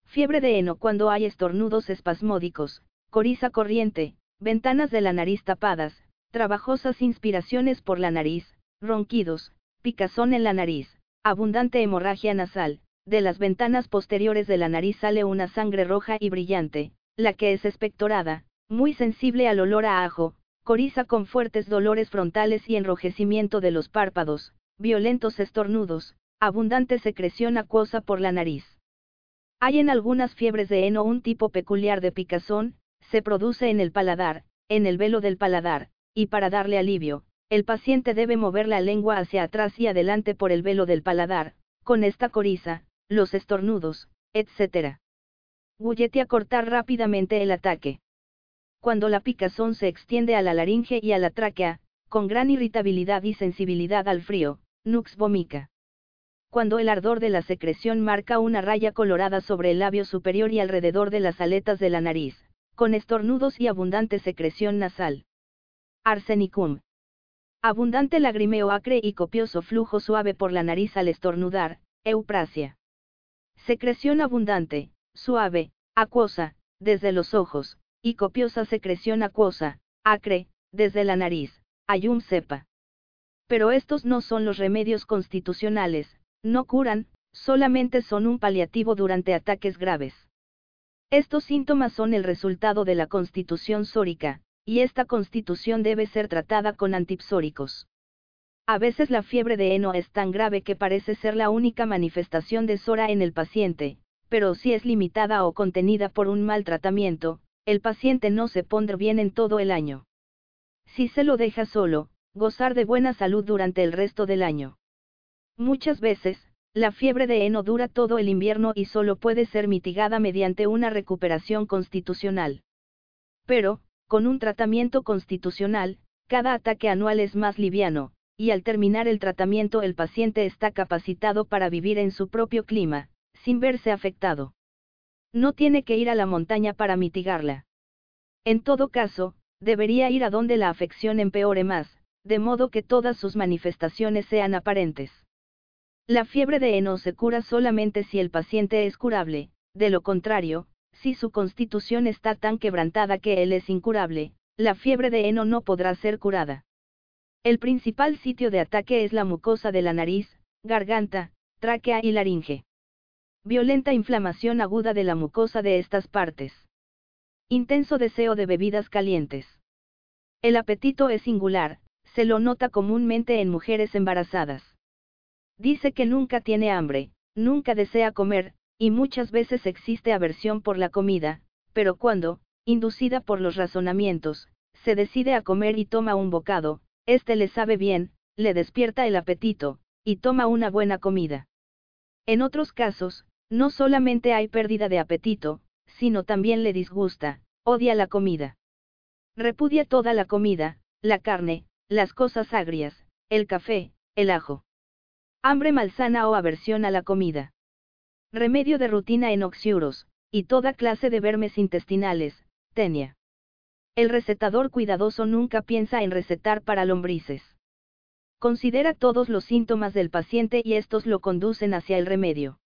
Fiebre de heno cuando hay estornudos espasmódicos, coriza corriente, ventanas de la nariz tapadas, trabajosas inspiraciones por la nariz, ronquidos, picazón en la nariz, abundante hemorragia nasal, de las ventanas posteriores de la nariz sale una sangre roja y brillante, la que es expectorada, muy sensible al olor a ajo, coriza con fuertes dolores frontales y enrojecimiento de los párpados, violentos estornudos, abundante secreción acuosa por la nariz. Hay en algunas fiebres de heno un tipo peculiar de picazón, se produce en el paladar, en el velo del paladar, y para darle alivio, el paciente debe mover la lengua hacia atrás y adelante por el velo del paladar, con esta coriza, los estornudos, etc. Gulletti a cortar rápidamente el ataque. Cuando la picazón se extiende a la laringe y a la tráquea, con gran irritabilidad y sensibilidad al frío, nux vomica. Cuando el ardor de la secreción marca una raya colorada sobre el labio superior y alrededor de las aletas de la nariz, con estornudos y abundante secreción nasal. Arsenicum. Abundante lagrimeo acre y copioso flujo suave por la nariz al estornudar, euprasia. Secreción abundante, suave, acuosa, desde los ojos, y copiosa secreción acuosa, acre, desde la nariz, ayum sepa. Pero estos no son los remedios constitucionales, no curan, solamente son un paliativo durante ataques graves. Estos síntomas son el resultado de la constitución sórica, y esta constitución debe ser tratada con antipsóricos. A veces la fiebre de heno es tan grave que parece ser la única manifestación de sora en el paciente, pero si es limitada o contenida por un mal tratamiento, el paciente no se pondrá bien en todo el año. Si se lo deja solo, gozar de buena salud durante el resto del año. Muchas veces, la fiebre de heno dura todo el invierno y solo puede ser mitigada mediante una recuperación constitucional. Pero, con un tratamiento constitucional, cada ataque anual es más liviano, y al terminar el tratamiento el paciente está capacitado para vivir en su propio clima, sin verse afectado. No tiene que ir a la montaña para mitigarla. En todo caso, debería ir a donde la afección empeore más, de modo que todas sus manifestaciones sean aparentes. La fiebre de heno se cura solamente si el paciente es curable, de lo contrario, si su constitución está tan quebrantada que él es incurable, la fiebre de heno no podrá ser curada. El principal sitio de ataque es la mucosa de la nariz, garganta, tráquea y laringe. Violenta inflamación aguda de la mucosa de estas partes. Intenso deseo de bebidas calientes. El apetito es singular, se lo nota comúnmente en mujeres embarazadas. Dice que nunca tiene hambre, nunca desea comer, y muchas veces existe aversión por la comida, pero cuando, inducida por los razonamientos, se decide a comer y toma un bocado, este le sabe bien, le despierta el apetito, y toma una buena comida. En otros casos, no solamente hay pérdida de apetito, sino también le disgusta, odia la comida. Repudia toda la comida, la carne, las cosas agrias, el café, el ajo. Hambre malsana o aversión a la comida. Remedio de rutina en oxiuros, y toda clase de vermes intestinales, tenia. El recetador cuidadoso nunca piensa en recetar para lombrices. Considera todos los síntomas del paciente y estos lo conducen hacia el remedio.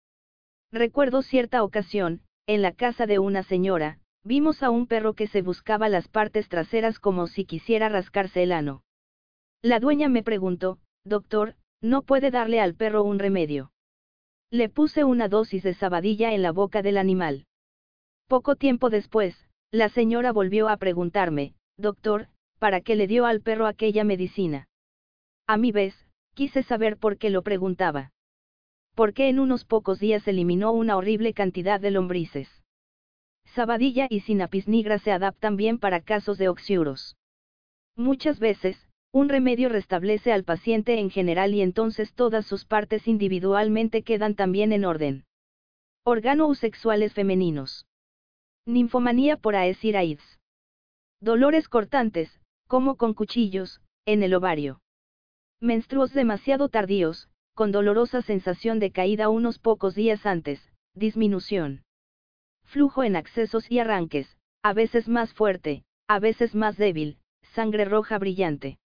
Recuerdo cierta ocasión, en la casa de una señora, vimos a un perro que se buscaba las partes traseras como si quisiera rascarse el ano. La dueña me preguntó, doctor, ¿no puede darle al perro un remedio? Le puse una dosis de sabadilla en la boca del animal. Poco tiempo después, la señora volvió a preguntarme, doctor, ¿para qué le dio al perro aquella medicina? A mi vez, quise saber por qué lo preguntaba. Porque en unos pocos días eliminó una horrible cantidad de lombrices. Sabadilla y sinapis nigra se adaptan bien para casos de oxiuros. Muchas veces, un remedio restablece al paciente en general y entonces todas sus partes individualmente quedan también en orden. Órganos sexuales femeninos. Ninfomanía por Aesir Dolores cortantes, como con cuchillos, en el ovario. Menstruos demasiado tardíos, con dolorosa sensación de caída unos pocos días antes, disminución. Flujo en accesos y arranques, a veces más fuerte, a veces más débil, sangre roja brillante.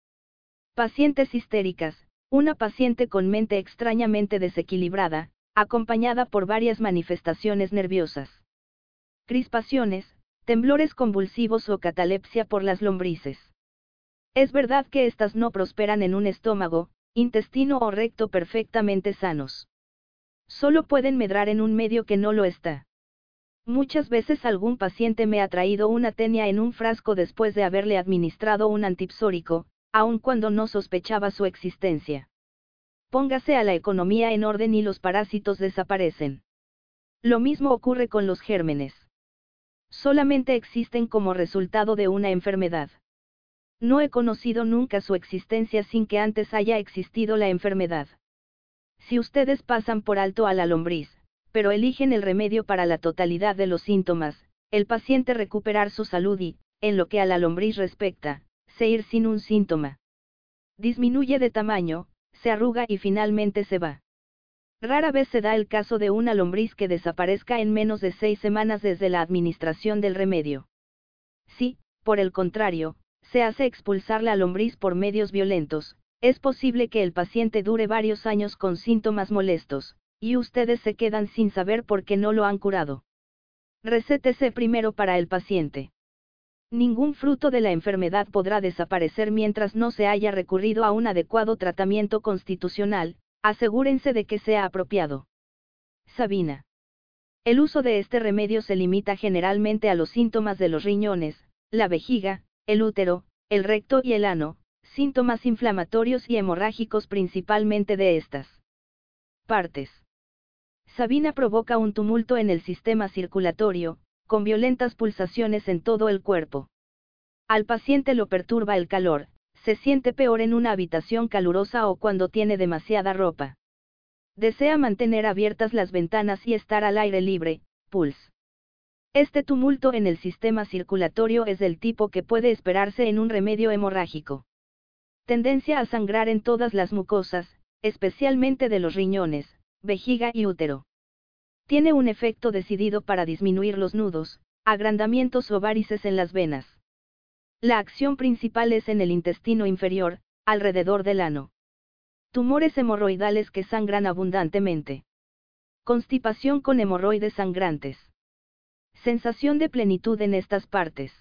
Pacientes histéricas, una paciente con mente extrañamente desequilibrada, acompañada por varias manifestaciones nerviosas. Crispaciones, temblores convulsivos o catalepsia por las lombrices. Es verdad que estas no prosperan en un estómago, intestino o recto perfectamente sanos. Solo pueden medrar en un medio que no lo está. Muchas veces algún paciente me ha traído una tenia en un frasco después de haberle administrado un antipsórico, aun cuando no sospechaba su existencia. Póngase a la economía en orden y los parásitos desaparecen. Lo mismo ocurre con los gérmenes. Solamente existen como resultado de una enfermedad. No he conocido nunca su existencia sin que antes haya existido la enfermedad. Si ustedes pasan por alto a la lombriz, pero eligen el remedio para la totalidad de los síntomas, el paciente recuperar su salud y, en lo que a la lombriz respecta, se ir sin un síntoma. Disminuye de tamaño, se arruga y finalmente se va. Rara vez se da el caso de una lombriz que desaparezca en menos de seis semanas desde la administración del remedio. Si, por el contrario, se hace expulsar la lombriz por medios violentos, es posible que el paciente dure varios años con síntomas molestos, y ustedes se quedan sin saber por qué no lo han curado. Recétese primero para el paciente. Ningún fruto de la enfermedad podrá desaparecer mientras no se haya recurrido a un adecuado tratamiento constitucional, asegúrense de que sea apropiado. Sabina. El uso de este remedio se limita generalmente a los síntomas de los riñones, la vejiga, el útero, el recto y el ano, síntomas inflamatorios y hemorrágicos principalmente de estas partes. Sabina provoca un tumulto en el sistema circulatorio, con violentas pulsaciones en todo el cuerpo. Al paciente lo perturba el calor, se siente peor en una habitación calurosa o cuando tiene demasiada ropa. Desea mantener abiertas las ventanas y estar al aire libre, puls. Este tumulto en el sistema circulatorio es del tipo que puede esperarse en un remedio hemorrágico. Tendencia a sangrar en todas las mucosas, especialmente de los riñones, vejiga y útero. Tiene un efecto decidido para disminuir los nudos, agrandamientos o varices en las venas. La acción principal es en el intestino inferior, alrededor del ano. Tumores hemorroidales que sangran abundantemente. Constipación con hemorroides sangrantes. Sensación de plenitud en estas partes.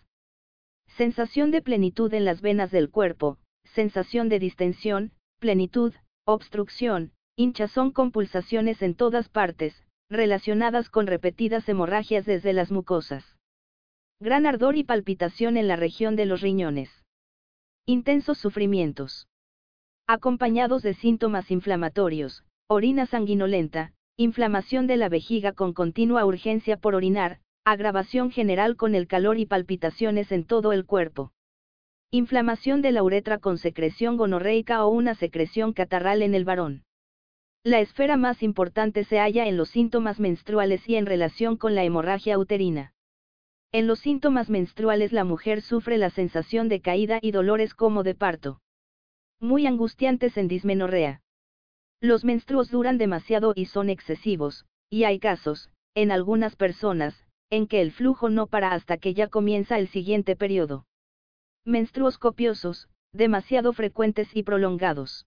Sensación de plenitud en las venas del cuerpo, sensación de distensión, plenitud, obstrucción, hinchazón con pulsaciones en todas partes, relacionadas con repetidas hemorragias desde las mucosas. Gran ardor y palpitación en la región de los riñones. Intensos sufrimientos. Acompañados de síntomas inflamatorios, orina sanguinolenta, inflamación de la vejiga con continua urgencia por orinar, agravación general con el calor y palpitaciones en todo el cuerpo. Inflamación de la uretra con secreción gonorreica o una secreción catarral en el varón. La esfera más importante se halla en los síntomas menstruales y en relación con la hemorragia uterina. En los síntomas menstruales la mujer sufre la sensación de caída y dolores como de parto. Muy angustiantes en dismenorrea. Los menstruos duran demasiado y son excesivos, y hay casos, en algunas personas, en que el flujo no para hasta que ya comienza el siguiente periodo. Menstruos copiosos, demasiado frecuentes y prolongados.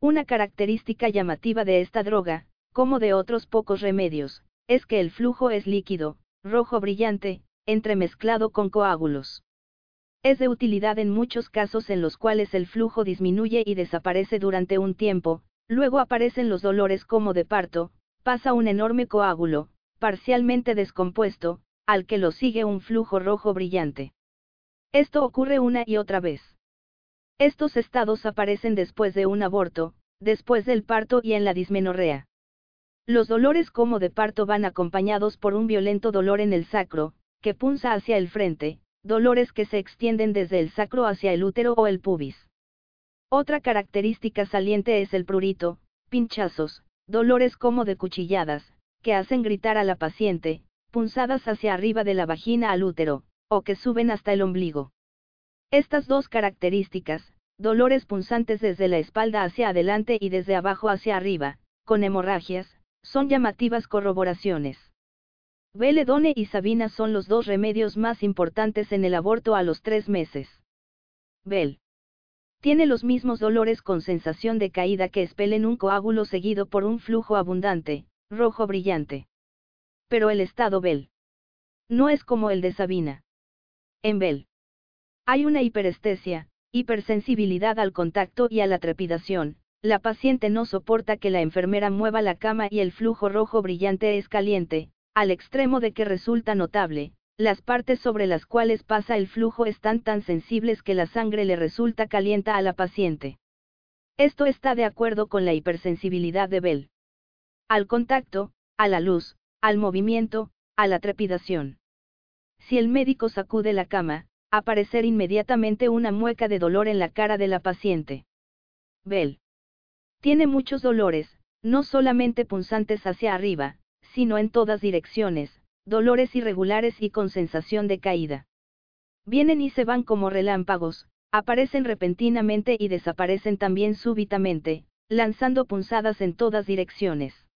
Una característica llamativa de esta droga, como de otros pocos remedios, es que el flujo es líquido, rojo brillante, entremezclado con coágulos. Es de utilidad en muchos casos en los cuales el flujo disminuye y desaparece durante un tiempo, luego aparecen los dolores como de parto, pasa un enorme coágulo, parcialmente descompuesto, al que lo sigue un flujo rojo brillante. Esto ocurre una y otra vez. Estos estados aparecen después de un aborto, después del parto y en la dismenorrea. Los dolores como de parto van acompañados por un violento dolor en el sacro, que punza hacia el frente, dolores que se extienden desde el sacro hacia el útero o el pubis. Otra característica saliente es el prurito, pinchazos, dolores como de cuchilladas, que hacen gritar a la paciente, punzadas hacia arriba de la vagina al útero, o que suben hasta el ombligo. Estas dos características, dolores punzantes desde la espalda hacia adelante y desde abajo hacia arriba, con hemorragias, son llamativas corroboraciones. Beledone y Sabina son los dos remedios más importantes en el aborto a los tres meses. Bel. Tiene los mismos dolores con sensación de caída que espelen un coágulo seguido por un flujo abundante, rojo brillante. Pero el estado Bel. No es como el de Sabina. En Bel. Hay una hiperestesia, hipersensibilidad al contacto y a la trepidación. La paciente no soporta que la enfermera mueva la cama y el flujo rojo brillante es caliente, al extremo de que resulta notable, las partes sobre las cuales pasa el flujo están tan sensibles que la sangre le resulta calienta a la paciente. Esto está de acuerdo con la hipersensibilidad de Bell. Al contacto, a la luz, al movimiento, a la trepidación. Si el médico sacude la cama, aparecer inmediatamente una mueca de dolor en la cara de la paciente. Bell. Tiene muchos dolores, no solamente punzantes hacia arriba, sino en todas direcciones, dolores irregulares y con sensación de caída. Vienen y se van como relámpagos, aparecen repentinamente y desaparecen también súbitamente, lanzando punzadas en todas direcciones.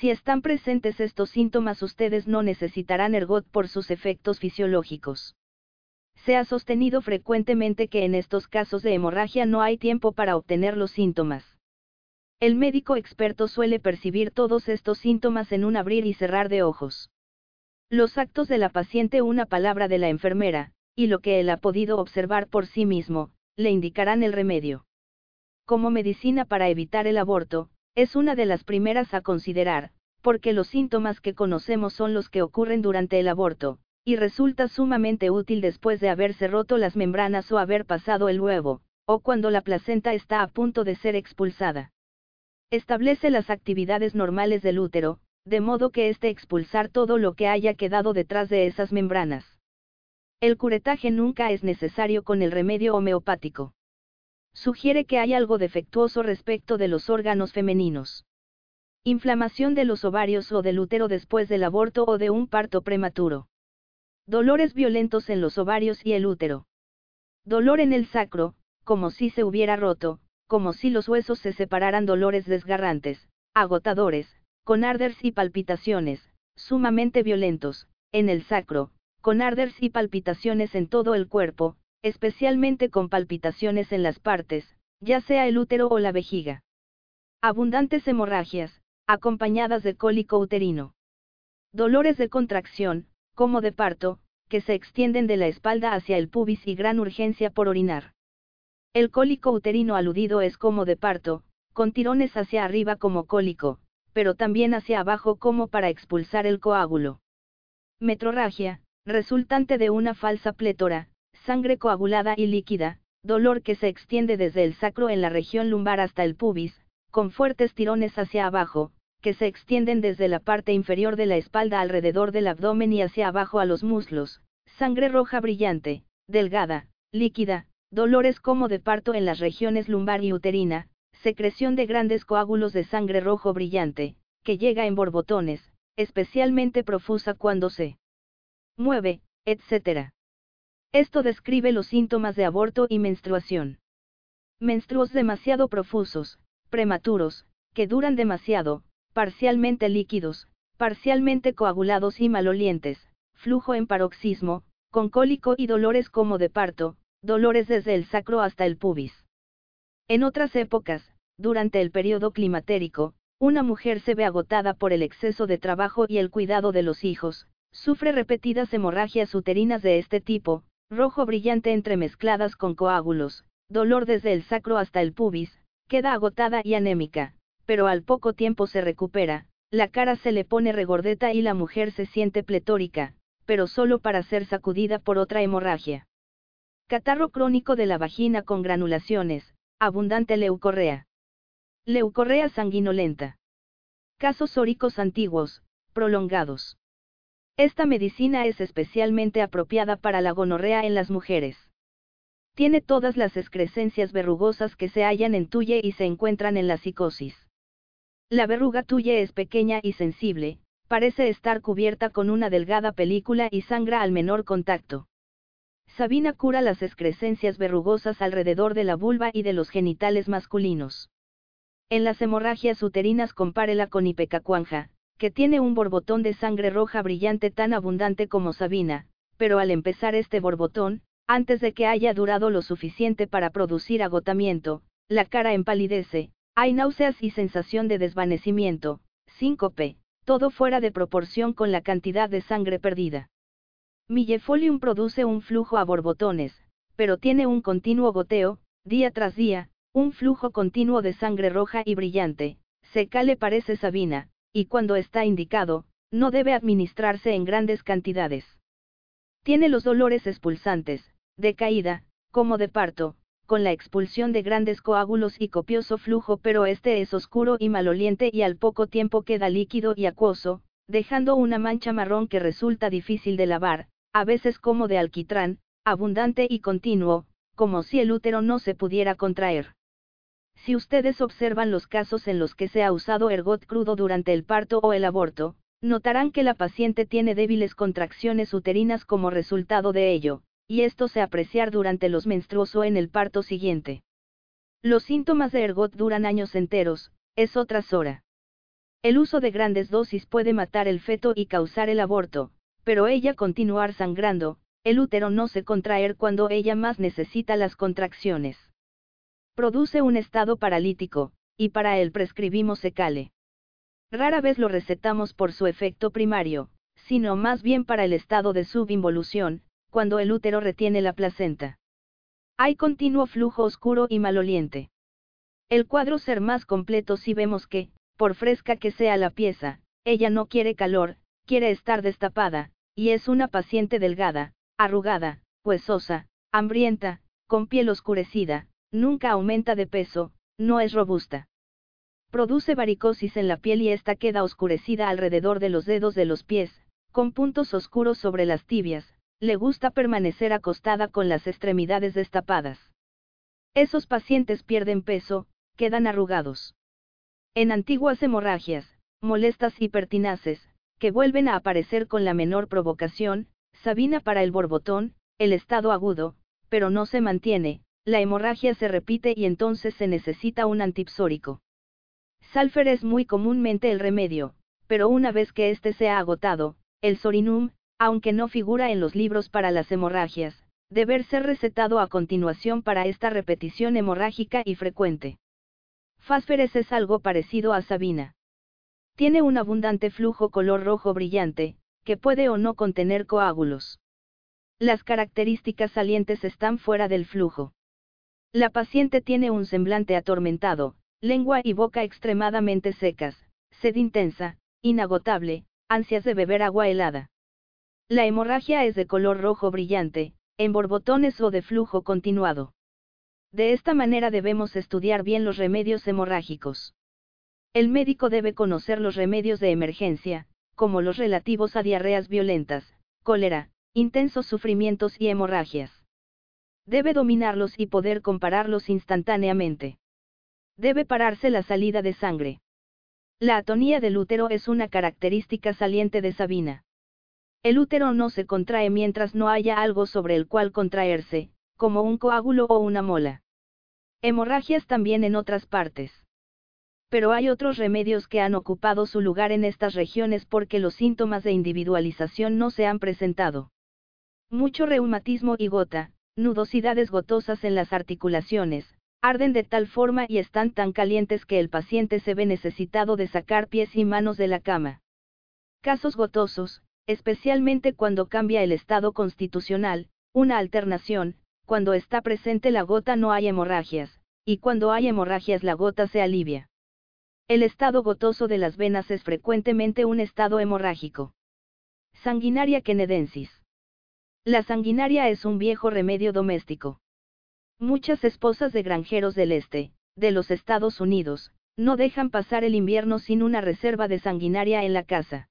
Si están presentes estos síntomas ustedes no necesitarán ergot por sus efectos fisiológicos. Se ha sostenido frecuentemente que en estos casos de hemorragia no hay tiempo para obtener los síntomas. El médico experto suele percibir todos estos síntomas en un abrir y cerrar de ojos. Los actos de la paciente, una palabra de la enfermera, y lo que él ha podido observar por sí mismo, le indicarán el remedio. Como medicina para evitar el aborto, es una de las primeras a considerar, porque los síntomas que conocemos son los que ocurren durante el aborto, y resulta sumamente útil después de haberse roto las membranas o haber pasado el huevo, o cuando la placenta está a punto de ser expulsada. Establece las actividades normales del útero, de modo que éste expulsar todo lo que haya quedado detrás de esas membranas. El curetaje nunca es necesario con el remedio homeopático. Sugiere que hay algo defectuoso respecto de los órganos femeninos. Inflamación de los ovarios o del útero después del aborto o de un parto prematuro. Dolores violentos en los ovarios y el útero. Dolor en el sacro, como si se hubiera roto, como si los huesos se separaran dolores desgarrantes, agotadores, con arders y palpitaciones, sumamente violentos, en el sacro, con arders y palpitaciones en todo el cuerpo, especialmente con palpitaciones en las partes, ya sea el útero o la vejiga. Abundantes hemorragias, acompañadas de cólico uterino. Dolores de contracción, como de parto, que se extienden de la espalda hacia el pubis y gran urgencia por orinar. El cólico uterino aludido es como de parto, con tirones hacia arriba como cólico, pero también hacia abajo como para expulsar el coágulo. Metrorragia, resultante de una falsa plétora, sangre coagulada y líquida, dolor que se extiende desde el sacro en la región lumbar hasta el pubis, con fuertes tirones hacia abajo, que se extienden desde la parte inferior de la espalda alrededor del abdomen y hacia abajo a los muslos, sangre roja brillante, delgada, líquida, dolores como de parto en las regiones lumbar y uterina, secreción de grandes coágulos de sangre rojo brillante, que llega en borbotones, especialmente profusa cuando se mueve, etc. Esto describe los síntomas de aborto y menstruación. Menstruos demasiado profusos, prematuros, que duran demasiado, parcialmente líquidos, parcialmente coagulados y malolientes, flujo en paroxismo, con cólico y dolores como de parto, dolores desde el sacro hasta el pubis. En otras épocas, durante el periodo climatérico, una mujer se ve agotada por el exceso de trabajo y el cuidado de los hijos, sufre repetidas hemorragias uterinas de este tipo, rojo brillante entremezcladas con coágulos, dolor desde el sacro hasta el pubis, queda agotada y anémica, pero al poco tiempo se recupera, la cara se le pone regordeta y la mujer se siente pletórica, pero solo para ser sacudida por otra hemorragia. Catarro crónico de la vagina con granulaciones, abundante leucorrea. Leucorrea sanguinolenta. Casos óricos antiguos, prolongados. Esta medicina es especialmente apropiada para la gonorrea en las mujeres. Tiene todas las excrescencias verrugosas que se hallan en tuye y se encuentran en la psicosis. La verruga tuya es pequeña y sensible, parece estar cubierta con una delgada película y sangra al menor contacto. Sabina cura las excrescencias verrugosas alrededor de la vulva y de los genitales masculinos. En las hemorragias uterinas compárela con ipecacuanja, que tiene un borbotón de sangre roja brillante tan abundante como Sabina, pero al empezar este borbotón, antes de que haya durado lo suficiente para producir agotamiento, la cara empalidece, hay náuseas y sensación de desvanecimiento, síncope, todo fuera de proporción con la cantidad de sangre perdida. Millefolium produce un flujo a borbotones, pero tiene un continuo goteo, día tras día, un flujo continuo de sangre roja y brillante, seca le parece sabina, y cuando está indicado, no debe administrarse en grandes cantidades. Tiene los dolores expulsantes, de caída, como de parto, con la expulsión de grandes coágulos y copioso flujo, pero este es oscuro y maloliente y al poco tiempo queda líquido y acuoso, dejando una mancha marrón que resulta difícil de lavar, a veces como de alquitrán, abundante y continuo, como si el útero no se pudiera contraer. Si ustedes observan los casos en los que se ha usado ergot crudo durante el parto o el aborto, notarán que la paciente tiene débiles contracciones uterinas como resultado de ello, y esto se apreciar durante los menstruos o en el parto siguiente. Los síntomas de ergot duran años enteros, es otra hora. El uso de grandes dosis puede matar el feto y causar el aborto, pero ella continuar sangrando, el útero no se contraer cuando ella más necesita las contracciones. Produce un estado paralítico, y para él prescribimos secale. Rara vez lo recetamos por su efecto primario, sino más bien para el estado de subinvolución, cuando el útero retiene la placenta. Hay continuo flujo oscuro y maloliente. El cuadro ser más completo si vemos que, por fresca que sea la pieza, ella no quiere calor, quiere estar destapada, y es una paciente delgada, arrugada, huesosa, hambrienta, con piel oscurecida, Nunca aumenta de peso, no es robusta. Produce varicosis en la piel y esta queda oscurecida alrededor de los dedos de los pies, con puntos oscuros sobre las tibias, le gusta permanecer acostada con las extremidades destapadas. Esos pacientes pierden peso, quedan arrugados. En antiguas hemorragias, molestas y pertinaces, que vuelven a aparecer con la menor provocación, Sabina para el borbotón, el estado agudo, pero no se mantiene, la hemorragia se repite y entonces se necesita un antipsórico. Salfer es muy comúnmente el remedio, pero una vez que éste se ha agotado, el sorinum, aunque no figura en los libros para las hemorragias, debe ser recetado a continuación para esta repetición hemorrágica y frecuente. Fásferes es algo parecido a Sabina. Tiene un abundante flujo color rojo brillante, que puede o no contener coágulos. Las características salientes están fuera del flujo. La paciente tiene un semblante atormentado, lengua y boca extremadamente secas, sed intensa, inagotable, ansias de beber agua helada. La hemorragia es de color rojo brillante, en borbotones o de flujo continuado. De esta manera debemos estudiar bien los remedios hemorrágicos. El médico debe conocer los remedios de emergencia, como los relativos a diarreas violentas, cólera, intensos sufrimientos y hemorragias. Debe dominarlos y poder compararlos instantáneamente. Debe pararse la salida de sangre. La atonía del útero es una característica saliente de Sabina. El útero no se contrae mientras no haya algo sobre el cual contraerse, como un coágulo o una mola. Hemorragias también en otras partes. Pero hay otros remedios que han ocupado su lugar en estas regiones porque los síntomas de individualización no se han presentado. Mucho reumatismo y gota, nudosidades gotosas en las articulaciones, arden de tal forma y están tan calientes que el paciente se ve necesitado de sacar pies y manos de la cama. Casos gotosos, especialmente cuando cambia el estado constitucional, una alternación, cuando está presente la gota no hay hemorragias, y cuando hay hemorragias la gota se alivia. El estado gotoso de las venas es frecuentemente un estado hemorrágico. Sanguinaria kenedensis. La sanguinaria es un viejo remedio doméstico. Muchas esposas de granjeros del este, de los Estados Unidos, no dejan pasar el invierno sin una reserva de sanguinaria en la casa.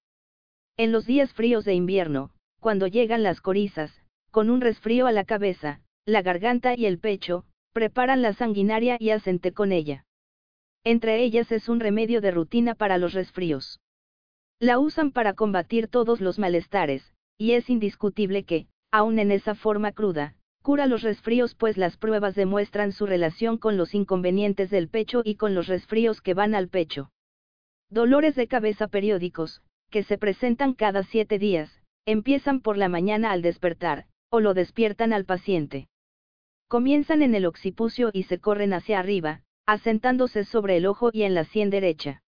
En los días fríos de invierno, cuando llegan las corizas, con un resfrío a la cabeza, la garganta y el pecho, preparan la sanguinaria y hacen té con ella. Entre ellas es un remedio de rutina para los resfríos. La usan para combatir todos los malestares, y es indiscutible que, aún en esa forma cruda, cura los resfríos pues las pruebas demuestran su relación con los inconvenientes del pecho y con los resfríos que van al pecho. Dolores de cabeza periódicos, que se presentan cada siete días, empiezan por la mañana al despertar, o lo despiertan al paciente. Comienzan en el occipucio y se corren hacia arriba, asentándose sobre el ojo y en la sien derecha.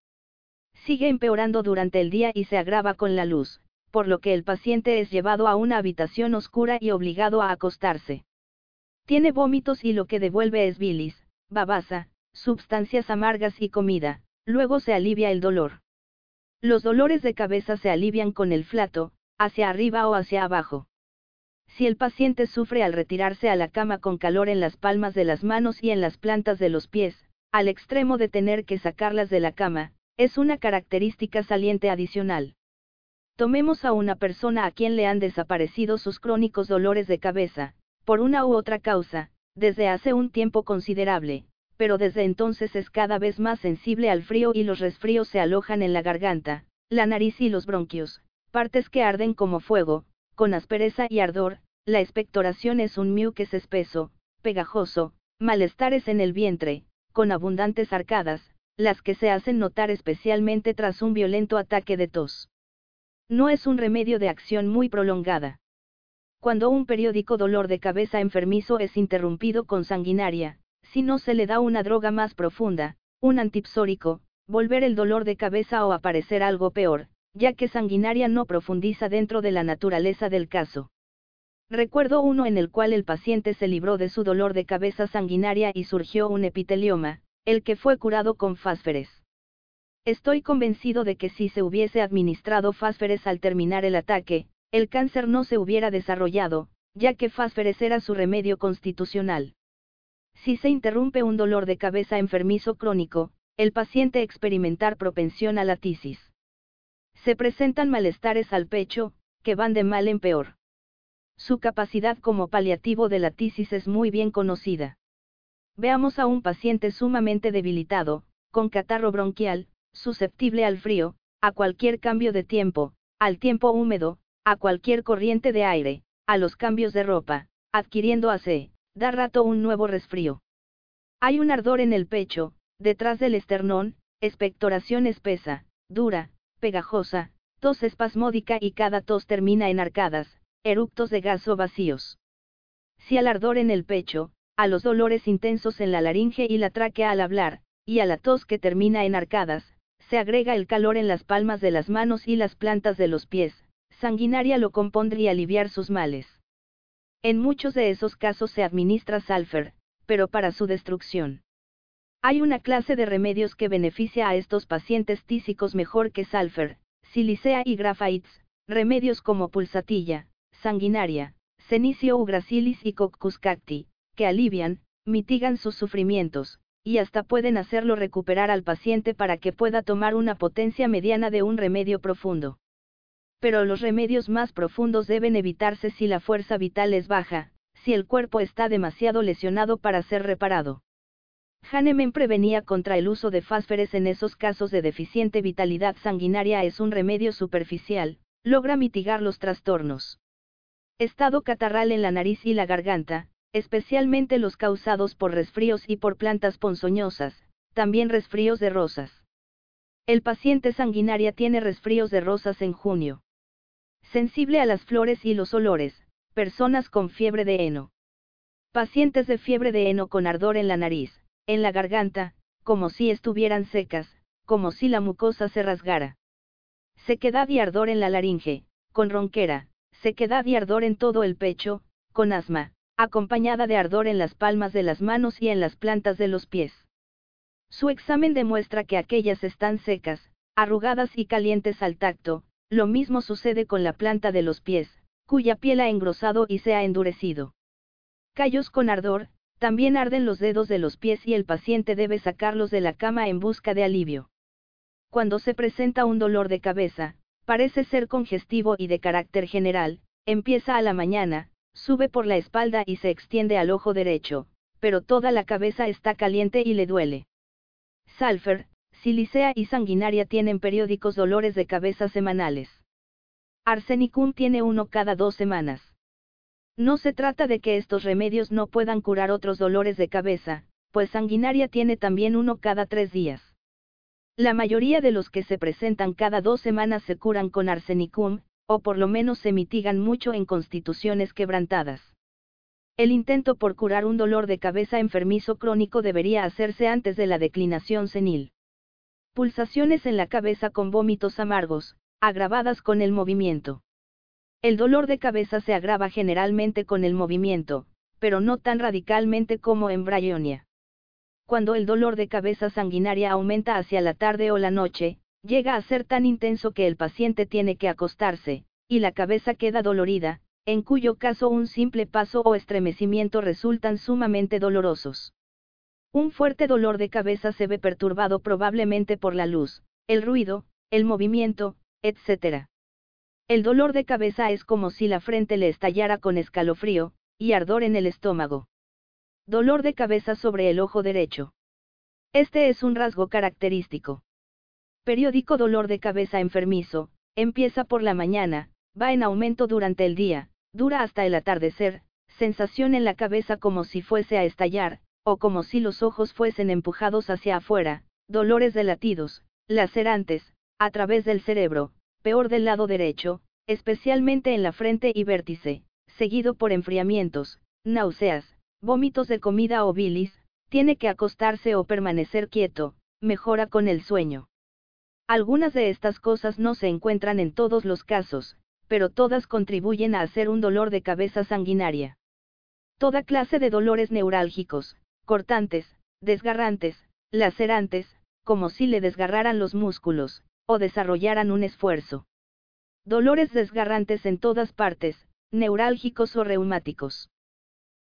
Sigue empeorando durante el día y se agrava con la luz, por lo que el paciente es llevado a una habitación oscura y obligado a acostarse. Tiene vómitos y lo que devuelve es bilis, babasa, sustancias amargas y comida, luego se alivia el dolor. Los dolores de cabeza se alivian con el flato, hacia arriba o hacia abajo. Si el paciente sufre al retirarse a la cama con calor en las palmas de las manos y en las plantas de los pies, al extremo de tener que sacarlas de la cama, es una característica saliente adicional. Tomemos a una persona a quien le han desaparecido sus crónicos dolores de cabeza, por una u otra causa, desde hace un tiempo considerable, pero desde entonces es cada vez más sensible al frío y los resfríos se alojan en la garganta, la nariz y los bronquios, partes que arden como fuego, con aspereza y ardor, la expectoración es un mucus espeso, pegajoso, malestares en el vientre, con abundantes arcadas, las que se hacen notar especialmente tras un violento ataque de tos. No es un remedio de acción muy prolongada. Cuando un periódico dolor de cabeza enfermizo es interrumpido con sanguinaria, si no se le da una droga más profunda, un antipsórico, volver el dolor de cabeza o aparecer algo peor, ya que sanguinaria no profundiza dentro de la naturaleza del caso. Recuerdo uno en el cual el paciente se libró de su dolor de cabeza sanguinaria y surgió un epitelioma, el que fue curado con fásferes. Estoy convencido de que si se hubiese administrado fásferes al terminar el ataque, el cáncer no se hubiera desarrollado, ya que fásferes era su remedio constitucional. Si se interrumpe un dolor de cabeza enfermizo crónico, el paciente experimentar propensión a la tisis. Se presentan malestares al pecho, que van de mal en peor. Su capacidad como paliativo de la tisis es muy bien conocida. Veamos a un paciente sumamente debilitado, con catarro bronquial, susceptible al frío, a cualquier cambio de tiempo, al tiempo húmedo, a cualquier corriente de aire, a los cambios de ropa, adquiriendo hace, da rato un nuevo resfrío. Hay un ardor en el pecho, detrás del esternón, expectoración espesa, dura, pegajosa, tos espasmódica y cada tos termina en arcadas, eructos de gas o vacíos. Si al ardor en el pecho, a los dolores intensos en la laringe y la tráquea al hablar, y a la tos que termina en arcadas, se agrega el calor en las palmas de las manos y las plantas de los pies, sanguinaria lo compondría aliviar sus males. En muchos de esos casos se administra salfer, pero para su destrucción. Hay una clase de remedios que beneficia a estos pacientes tísicos mejor que salfer, silicea y graphites, remedios como pulsatilla, sanguinaria, cenicio ugracilis y coccus cacti, que alivian, mitigan sus sufrimientos, y hasta pueden hacerlo recuperar al paciente para que pueda tomar una potencia mediana de un remedio profundo. Pero los remedios más profundos deben evitarse si la fuerza vital es baja, si el cuerpo está demasiado lesionado para ser reparado. Hahnemann prevenía contra el uso de fásferes en esos casos de deficiente vitalidad sanguinaria es un remedio superficial, logra mitigar los trastornos. Estado catarral en la nariz y la garganta, especialmente los causados por resfríos y por plantas ponzoñosas, también resfríos de rosas. El paciente sanguinaria tiene resfríos de rosas en junio. Sensible a las flores y los olores, personas con fiebre de heno. Pacientes de fiebre de heno con ardor en la nariz, en la garganta, como si estuvieran secas, como si la mucosa se rasgara. Sequedad y ardor en la laringe, con ronquera, sequedad y ardor en todo el pecho, con asma, acompañada de ardor en las palmas de las manos y en las plantas de los pies. Su examen demuestra que aquellas están secas, arrugadas y calientes al tacto, lo mismo sucede con la planta de los pies, cuya piel ha engrosado y se ha endurecido. Callos con ardor, también arden los dedos de los pies y el paciente debe sacarlos de la cama en busca de alivio. Cuando se presenta un dolor de cabeza, Parece ser congestivo y de carácter general, empieza a la mañana, sube por la espalda y se extiende al ojo derecho, pero toda la cabeza está caliente y le duele. Salfer, silicea y sanguinaria tienen periódicos dolores de cabeza semanales. Arsenicum tiene uno cada dos semanas. No se trata de que estos remedios no puedan curar otros dolores de cabeza, pues sanguinaria tiene también uno cada tres días. La mayoría de los que se presentan cada dos semanas se curan con arsenicum, o por lo menos se mitigan mucho en constituciones quebrantadas. El intento por curar un dolor de cabeza enfermizo crónico debería hacerse antes de la declinación senil. Pulsaciones en la cabeza con vómitos amargos, agravadas con el movimiento. El dolor de cabeza se agrava generalmente con el movimiento, pero no tan radicalmente como en bryonia. Cuando el dolor de cabeza sanguinaria aumenta hacia la tarde o la noche, llega a ser tan intenso que el paciente tiene que acostarse, y la cabeza queda dolorida, en cuyo caso un simple paso o estremecimiento resultan sumamente dolorosos. Un fuerte dolor de cabeza se ve perturbado probablemente por la luz, el ruido, el movimiento, etc. El dolor de cabeza es como si la frente le estallara con escalofrío, y ardor en el estómago. Dolor de cabeza sobre el ojo derecho. Este es un rasgo característico. Periódico dolor de cabeza enfermizo, empieza por la mañana, va en aumento durante el día, dura hasta el atardecer, sensación en la cabeza como si fuese a estallar, o como si los ojos fuesen empujados hacia afuera, dolores de latidos, lacerantes, a través del cerebro, peor del lado derecho, especialmente en la frente y vértice, seguido por enfriamientos, náuseas, vómitos de comida o bilis, tiene que acostarse o permanecer quieto, mejora con el sueño. Algunas de estas cosas no se encuentran en todos los casos, pero todas contribuyen a hacer un dolor de cabeza sanguinaria. Toda clase de dolores neurálgicos, cortantes, desgarrantes, lacerantes, como si le desgarraran los músculos, o desarrollaran un esfuerzo. Dolores desgarrantes en todas partes, neurálgicos o reumáticos.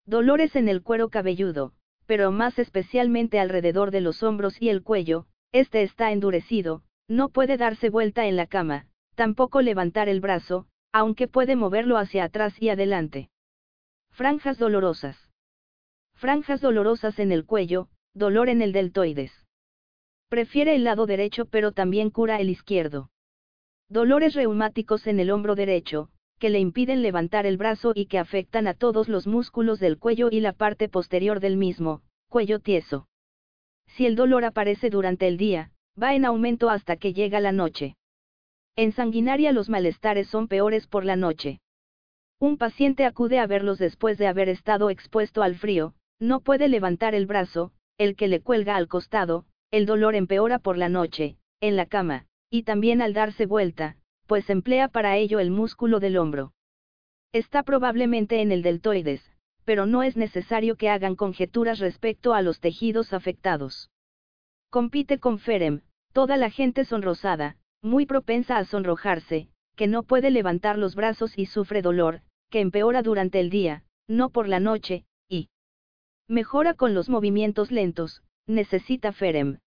Dolores en el cuero cabelludo, pero más especialmente alrededor de los hombros y el cuello, este está endurecido, no puede darse vuelta en la cama, tampoco levantar el brazo, aunque puede moverlo hacia atrás y adelante. Franjas dolorosas. Franjas dolorosas en el cuello, dolor en el deltoides. Prefiere el lado derecho pero también cura el izquierdo. Dolores reumáticos en el hombro derecho, que le impiden levantar el brazo y que afectan a todos los músculos del cuello y la parte posterior del mismo, cuello tieso. Si el dolor aparece durante el día, va en aumento hasta que llega la noche. En sanguinaria los malestares son peores por la noche. Un paciente acude a verlos después de haber estado expuesto al frío, no puede levantar el brazo, el que le cuelga al costado, el dolor empeora por la noche, en la cama, y también al darse vuelta, pues emplea para ello el músculo del hombro. Está probablemente en el deltoides, pero no es necesario que hagan conjeturas respecto a los tejidos afectados. Compite con Ferem, toda la gente sonrosada, muy propensa a sonrojarse, que no puede levantar los brazos y sufre dolor, que empeora durante el día, no por la noche, y mejora con los movimientos lentos, necesita Ferem.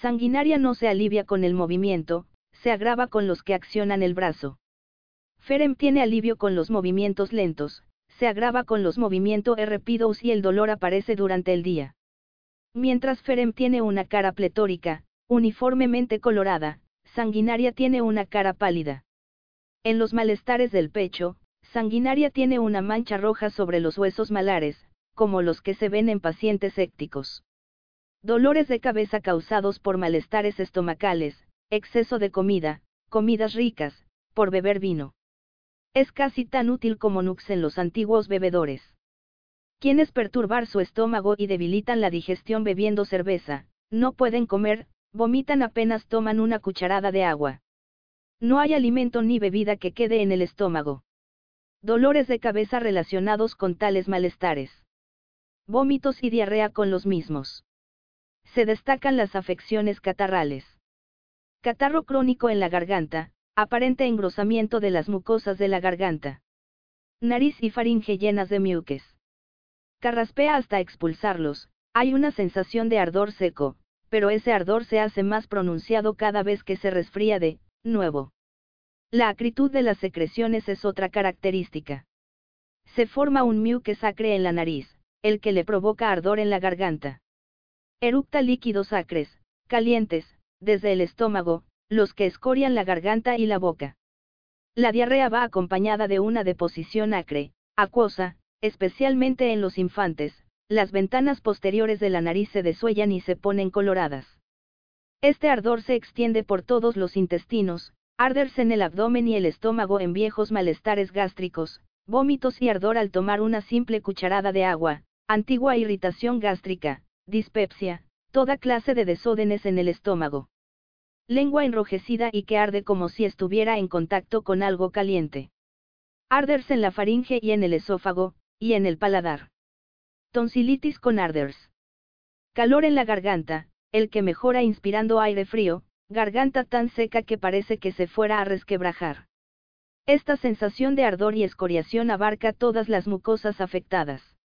Sanguinaria no se alivia con el movimiento, se agrava con los que accionan el brazo. Ferem tiene alivio con los movimientos lentos, se agrava con los movimientos rápidos y el dolor aparece durante el día. Mientras Ferem tiene una cara pletórica, uniformemente colorada, sanguinaria tiene una cara pálida. En los malestares del pecho, Sanguinaria tiene una mancha roja sobre los huesos malares, como los que se ven en pacientes écticos. Dolores de cabeza causados por malestares estomacales, exceso de comida, comidas ricas, por beber vino. Es casi tan útil como Nux en los antiguos bebedores. Quienes perturbar su estómago y debilitan la digestión bebiendo cerveza, no pueden comer, vomitan apenas toman una cucharada de agua. No hay alimento ni bebida que quede en el estómago. Dolores de cabeza relacionados con tales malestares. Vómitos y diarrea con los mismos. Se destacan las afecciones catarrales. Catarro crónico en la garganta, aparente engrosamiento de las mucosas de la garganta. Nariz y faringe llenas de muques. Carraspea hasta expulsarlos, hay una sensación de ardor seco, pero ese ardor se hace más pronunciado cada vez que se resfría de, nuevo. La acritud de las secreciones es otra característica. Se forma un que sacre en la nariz, el que le provoca ardor en la garganta. Eructa líquidos acres, calientes, desde el estómago, los que escorian la garganta y la boca. La diarrea va acompañada de una deposición acre, acuosa, especialmente en los infantes, las ventanas posteriores de la nariz se desuellan y se ponen coloradas. Este ardor se extiende por todos los intestinos, Arderse en el abdomen y el estómago en viejos malestares gástricos, vómitos y ardor al tomar una simple cucharada de agua, antigua irritación gástrica, dispepsia, toda clase de desódenes en el estómago. Lengua enrojecida y que arde como si estuviera en contacto con algo caliente. Arders en la faringe y en el esófago, y en el paladar. Tonsilitis con arders. Calor en la garganta, el que mejora inspirando aire frío, garganta tan seca que parece que se fuera a resquebrajar. Esta sensación de ardor y escoriación abarca todas las mucosas afectadas.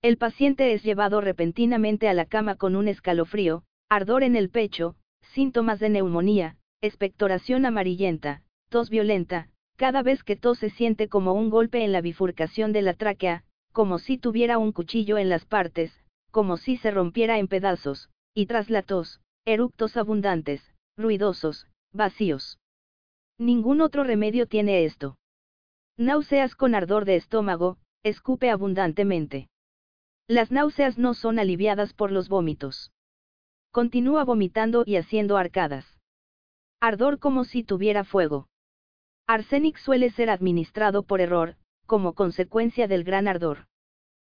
El paciente es llevado repentinamente a la cama con un escalofrío, ardor en el pecho, síntomas de neumonía, expectoración amarillenta, tos violenta, cada vez que tos se siente como un golpe en la bifurcación de la tráquea, como si tuviera un cuchillo en las partes, como si se rompiera en pedazos, y tras la tos, eructos abundantes, ruidosos, vacíos. Ningún otro remedio tiene esto. Náuseas con ardor de estómago, escupe abundantemente. Las náuseas no son aliviadas por los vómitos. Continúa vomitando y haciendo arcadas. Ardor como si tuviera fuego. Arsenic suele ser administrado por error, como consecuencia del gran ardor.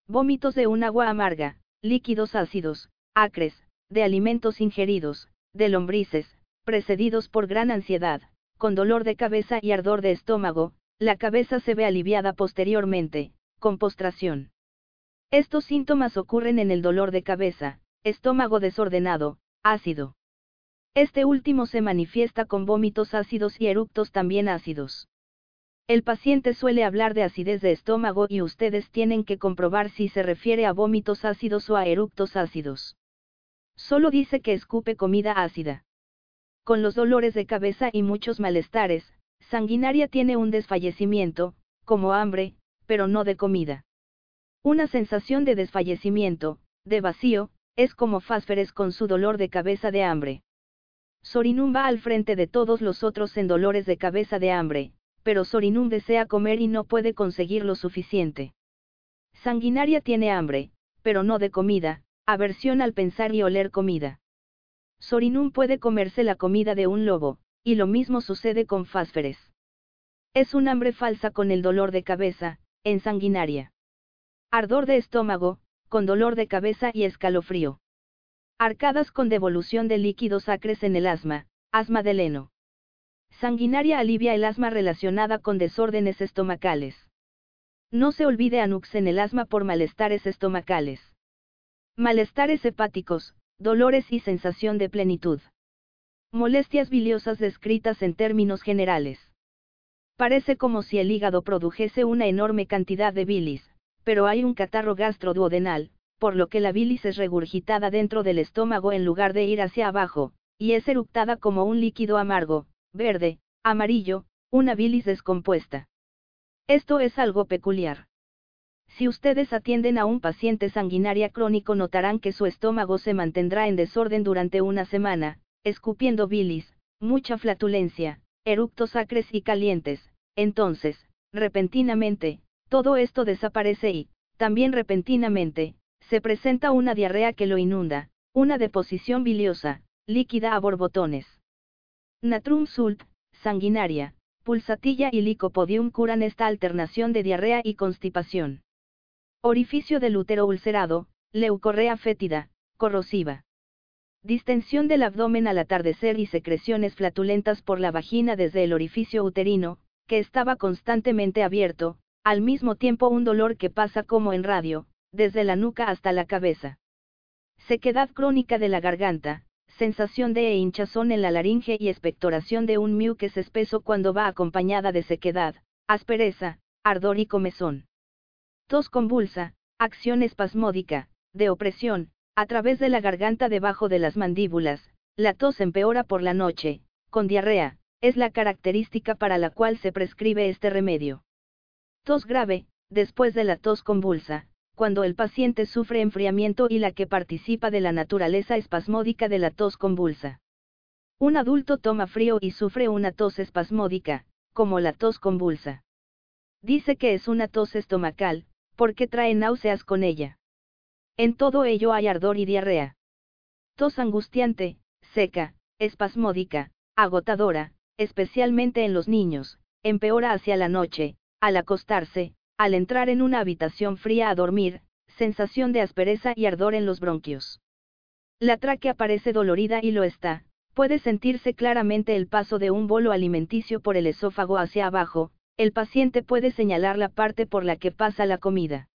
Vómitos de un agua amarga, líquidos ácidos, acres, de alimentos ingeridos, de lombrices, precedidos por gran ansiedad, con dolor de cabeza y ardor de estómago, la cabeza se ve aliviada posteriormente, con postración. Estos síntomas ocurren en el dolor de cabeza, estómago desordenado, ácido. Este último se manifiesta con vómitos ácidos y eructos también ácidos. El paciente suele hablar de acidez de estómago y ustedes tienen que comprobar si se refiere a vómitos ácidos o a eructos ácidos. Solo dice que escupe comida ácida. Con los dolores de cabeza y muchos malestares, sanguinaria tiene un desfallecimiento, como hambre, pero no de comida. Una sensación de desfallecimiento, de vacío, es como Fásferes con su dolor de cabeza de hambre. Sorinum va al frente de todos los otros en dolores de cabeza de hambre, pero Sorinum desea comer y no puede conseguir lo suficiente. Sanguinaria tiene hambre, pero no de comida, aversión al pensar y oler comida. Sorinum puede comerse la comida de un lobo, y lo mismo sucede con Fásferes. Es un hambre falsa con el dolor de cabeza, en sanguinaria. Ardor de estómago, con dolor de cabeza y escalofrío. Arcadas con devolución de líquidos acres en el asma, asma del heno. Sanguinaria alivia el asma relacionada con desórdenes estomacales. No se olvide anux en el asma por malestares estomacales. Malestares hepáticos, dolores y sensación de plenitud. Molestias biliosas descritas en términos generales. Parece como si el hígado produjese una enorme cantidad de bilis, pero hay un catarro gastroduodenal, por lo que la bilis es regurgitada dentro del estómago en lugar de ir hacia abajo, y es eructada como un líquido amargo, verde, amarillo, una bilis descompuesta. Esto es algo peculiar. Si ustedes atienden a un paciente sanguinaria crónico notarán que su estómago se mantendrá en desorden durante una semana, escupiendo bilis, mucha flatulencia, eructos acres y calientes, entonces, repentinamente, todo esto desaparece y, también repentinamente, se presenta una diarrea que lo inunda, una deposición biliosa, líquida a borbotones. Natrum sult, sanguinaria, pulsatilla y licopodium curan esta alternación de diarrea y constipación. Orificio del útero ulcerado, leucorrea fétida, corrosiva. Distensión del abdomen al atardecer y secreciones flatulentas por la vagina desde el orificio uterino, que estaba constantemente abierto, al mismo tiempo un dolor que pasa como en radio, desde la nuca hasta la cabeza. Sequedad crónica de la garganta, sensación de hinchazón en la laringe y expectoración de un mucus espeso cuando va acompañada de sequedad, aspereza, ardor y comezón. Tos convulsa, acción espasmódica, de opresión, a través de la garganta debajo de las mandíbulas, la tos empeora por la noche, con diarrea, es la característica para la cual se prescribe este remedio. Tos grave, después de la tos convulsa, cuando el paciente sufre enfriamiento y la que participa de la naturaleza espasmódica de la tos convulsa. Un adulto toma frío y sufre una tos espasmódica, como la tos convulsa. Dice que es una tos estomacal, porque trae náuseas con ella. En todo ello hay ardor y diarrea. Tos angustiante, seca, espasmódica, agotadora, especialmente en los niños, empeora hacia la noche, al acostarse, al entrar en una habitación fría a dormir, sensación de aspereza y ardor en los bronquios. La tráquea parece dolorida y lo está, puede sentirse claramente el paso de un bolo alimenticio por el esófago hacia abajo, el paciente puede señalar la parte por la que pasa la comida.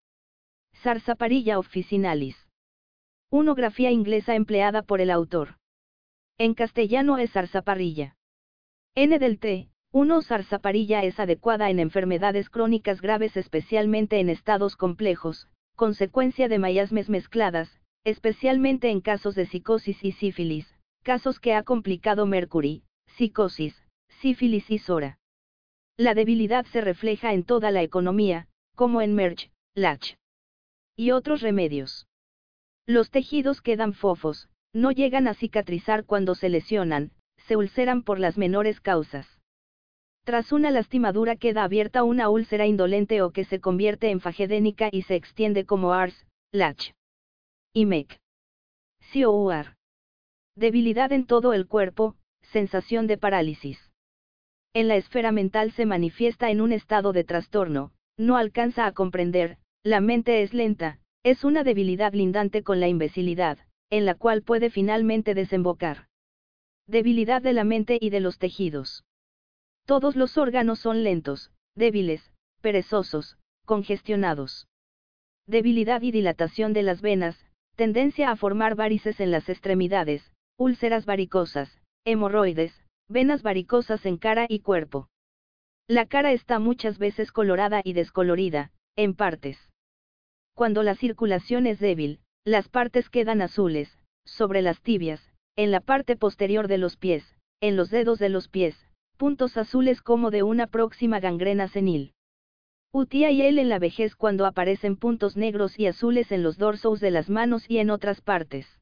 Sarsaparilla officinalis. Unografía inglesa empleada por el autor. En castellano es zarzaparrilla. N del T, 1. Zarzaparilla es adecuada en enfermedades crónicas graves especialmente en estados complejos, consecuencia de mayasmes mezcladas, especialmente en casos de psicosis y sífilis, casos que ha complicado Mercury, psicosis, sífilis y Sora. La debilidad se refleja en toda la economía, como en Merch, Lach. y otros remedios. Los tejidos quedan fofos, no llegan a cicatrizar cuando se lesionan, se ulceran por las menores causas. Tras una lastimadura queda abierta una úlcera indolente o que se convierte en fagedénica y se extiende como ARS, LACH. Y MEC. COUR. Debilidad en todo el cuerpo, sensación de parálisis. En la esfera mental se manifiesta en un estado de trastorno, no alcanza a comprender, la mente es lenta, es una debilidad lindante con la imbecilidad, en la cual puede finalmente desembocar. Debilidad de la mente y de los tejidos. Todos los órganos son lentos, débiles, perezosos, congestionados. Debilidad y dilatación de las venas, tendencia a formar varices en las extremidades, úlceras varicosas, hemorroides, venas varicosas en cara y cuerpo. La cara está muchas veces colorada y descolorida, en partes. Cuando la circulación es débil, las partes quedan azules, sobre las tibias, en la parte posterior de los pies, en los dedos de los pies, puntos azules como de una próxima gangrena senil. Utia y él en la vejez cuando aparecen puntos negros y azules en los dorsos de las manos y en otras partes.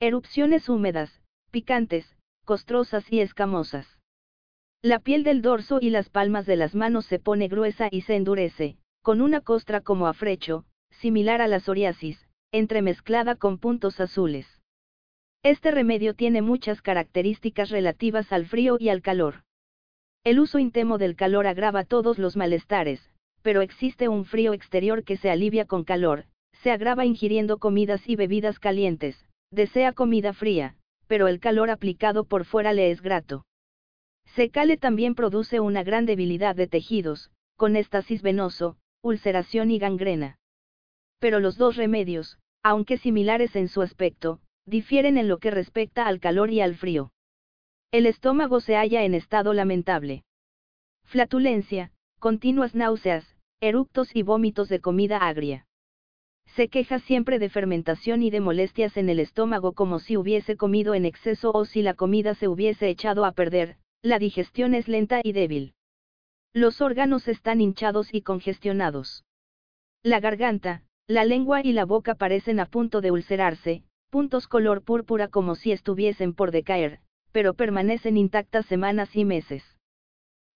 Erupciones húmedas, picantes, costrosas y escamosas. La piel del dorso y las palmas de las manos se pone gruesa y se endurece, con una costra como afrecho, similar a la psoriasis, entremezclada con puntos azules. Este remedio tiene muchas características relativas al frío y al calor. El uso intemo del calor agrava todos los malestares, pero existe un frío exterior que se alivia con calor, se agrava ingiriendo comidas y bebidas calientes, desea comida fría, pero el calor aplicado por fuera le es grato. Secale también produce una gran debilidad de tejidos, con estasis venoso, ulceración y gangrena pero los dos remedios, aunque similares en su aspecto, difieren en lo que respecta al calor y al frío. El estómago se halla en estado lamentable. Flatulencia, continuas náuseas, eructos y vómitos de comida agria. Se queja siempre de fermentación y de molestias en el estómago como si hubiese comido en exceso o si la comida se hubiese echado a perder, la digestión es lenta y débil. Los órganos están hinchados y congestionados. La garganta, la lengua y la boca parecen a punto de ulcerarse, puntos color púrpura como si estuviesen por decaer, pero permanecen intactas semanas y meses.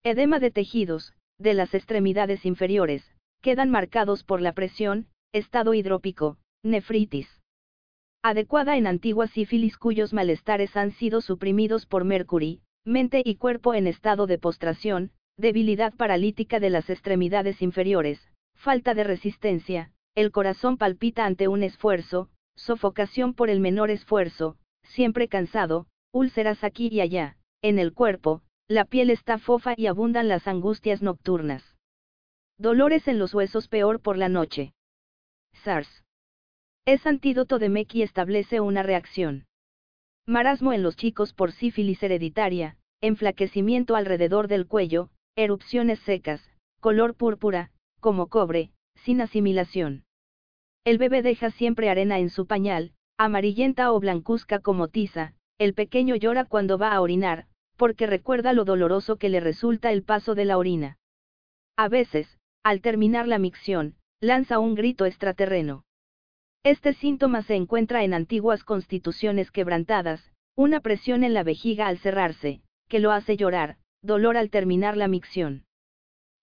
Edema de tejidos, de las extremidades inferiores, quedan marcados por la presión, estado hidrópico, nefritis. Adecuada en antigua sífilis cuyos malestares han sido suprimidos por Mercury, mente y cuerpo en estado de postración, debilidad paralítica de las extremidades inferiores, falta de resistencia, el corazón palpita ante un esfuerzo, sofocación por el menor esfuerzo, siempre cansado, úlceras aquí y allá, en el cuerpo, la piel está fofa y abundan las angustias nocturnas. Dolores en los huesos peor por la noche. SARS. Es antídoto de MEC y establece una reacción. Marasmo en los chicos por sífilis hereditaria, enflaquecimiento alrededor del cuello, erupciones secas, color púrpura, como cobre, sin asimilación. El bebé deja siempre arena en su pañal, amarillenta o blancuzca como tiza, el pequeño llora cuando va a orinar, porque recuerda lo doloroso que le resulta el paso de la orina. A veces, al terminar la micción, lanza un grito extraterreno. Este síntoma se encuentra en antiguas constituciones quebrantadas, una presión en la vejiga al cerrarse, que lo hace llorar, dolor al terminar la micción.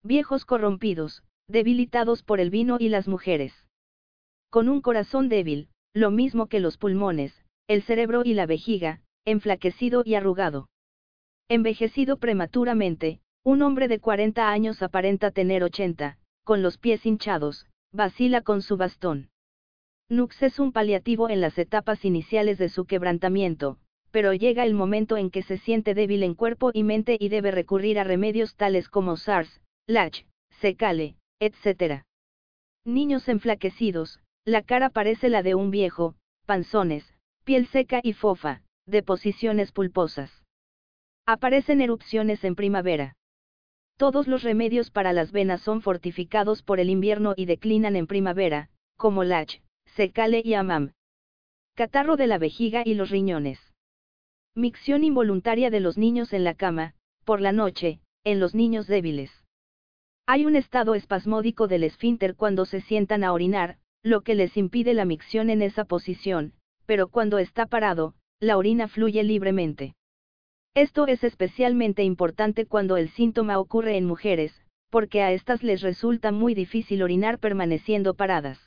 Viejos corrompidos, debilitados por el vino y las mujeres. Con un corazón débil, lo mismo que los pulmones, el cerebro y la vejiga, enflaquecido y arrugado. Envejecido prematuramente, un hombre de 40 años aparenta tener 80, con los pies hinchados, vacila con su bastón. Nux es un paliativo en las etapas iniciales de su quebrantamiento, pero llega el momento en que se siente débil en cuerpo y mente y debe recurrir a remedios tales como SARS, LACH, Secale, etc. Niños enflaquecidos, la cara parece la de un viejo, panzones, piel seca y fofa, deposiciones pulposas. Aparecen erupciones en primavera. Todos los remedios para las venas son fortificados por el invierno y declinan en primavera, como lach, secale y amam. Catarro de la vejiga y los riñones. Micción involuntaria de los niños en la cama, por la noche, en los niños débiles. Hay un estado espasmódico del esfínter cuando se sientan a orinar, lo que les impide la micción en esa posición, pero cuando está parado, la orina fluye libremente. Esto es especialmente importante cuando el síntoma ocurre en mujeres, porque a estas les resulta muy difícil orinar permaneciendo paradas.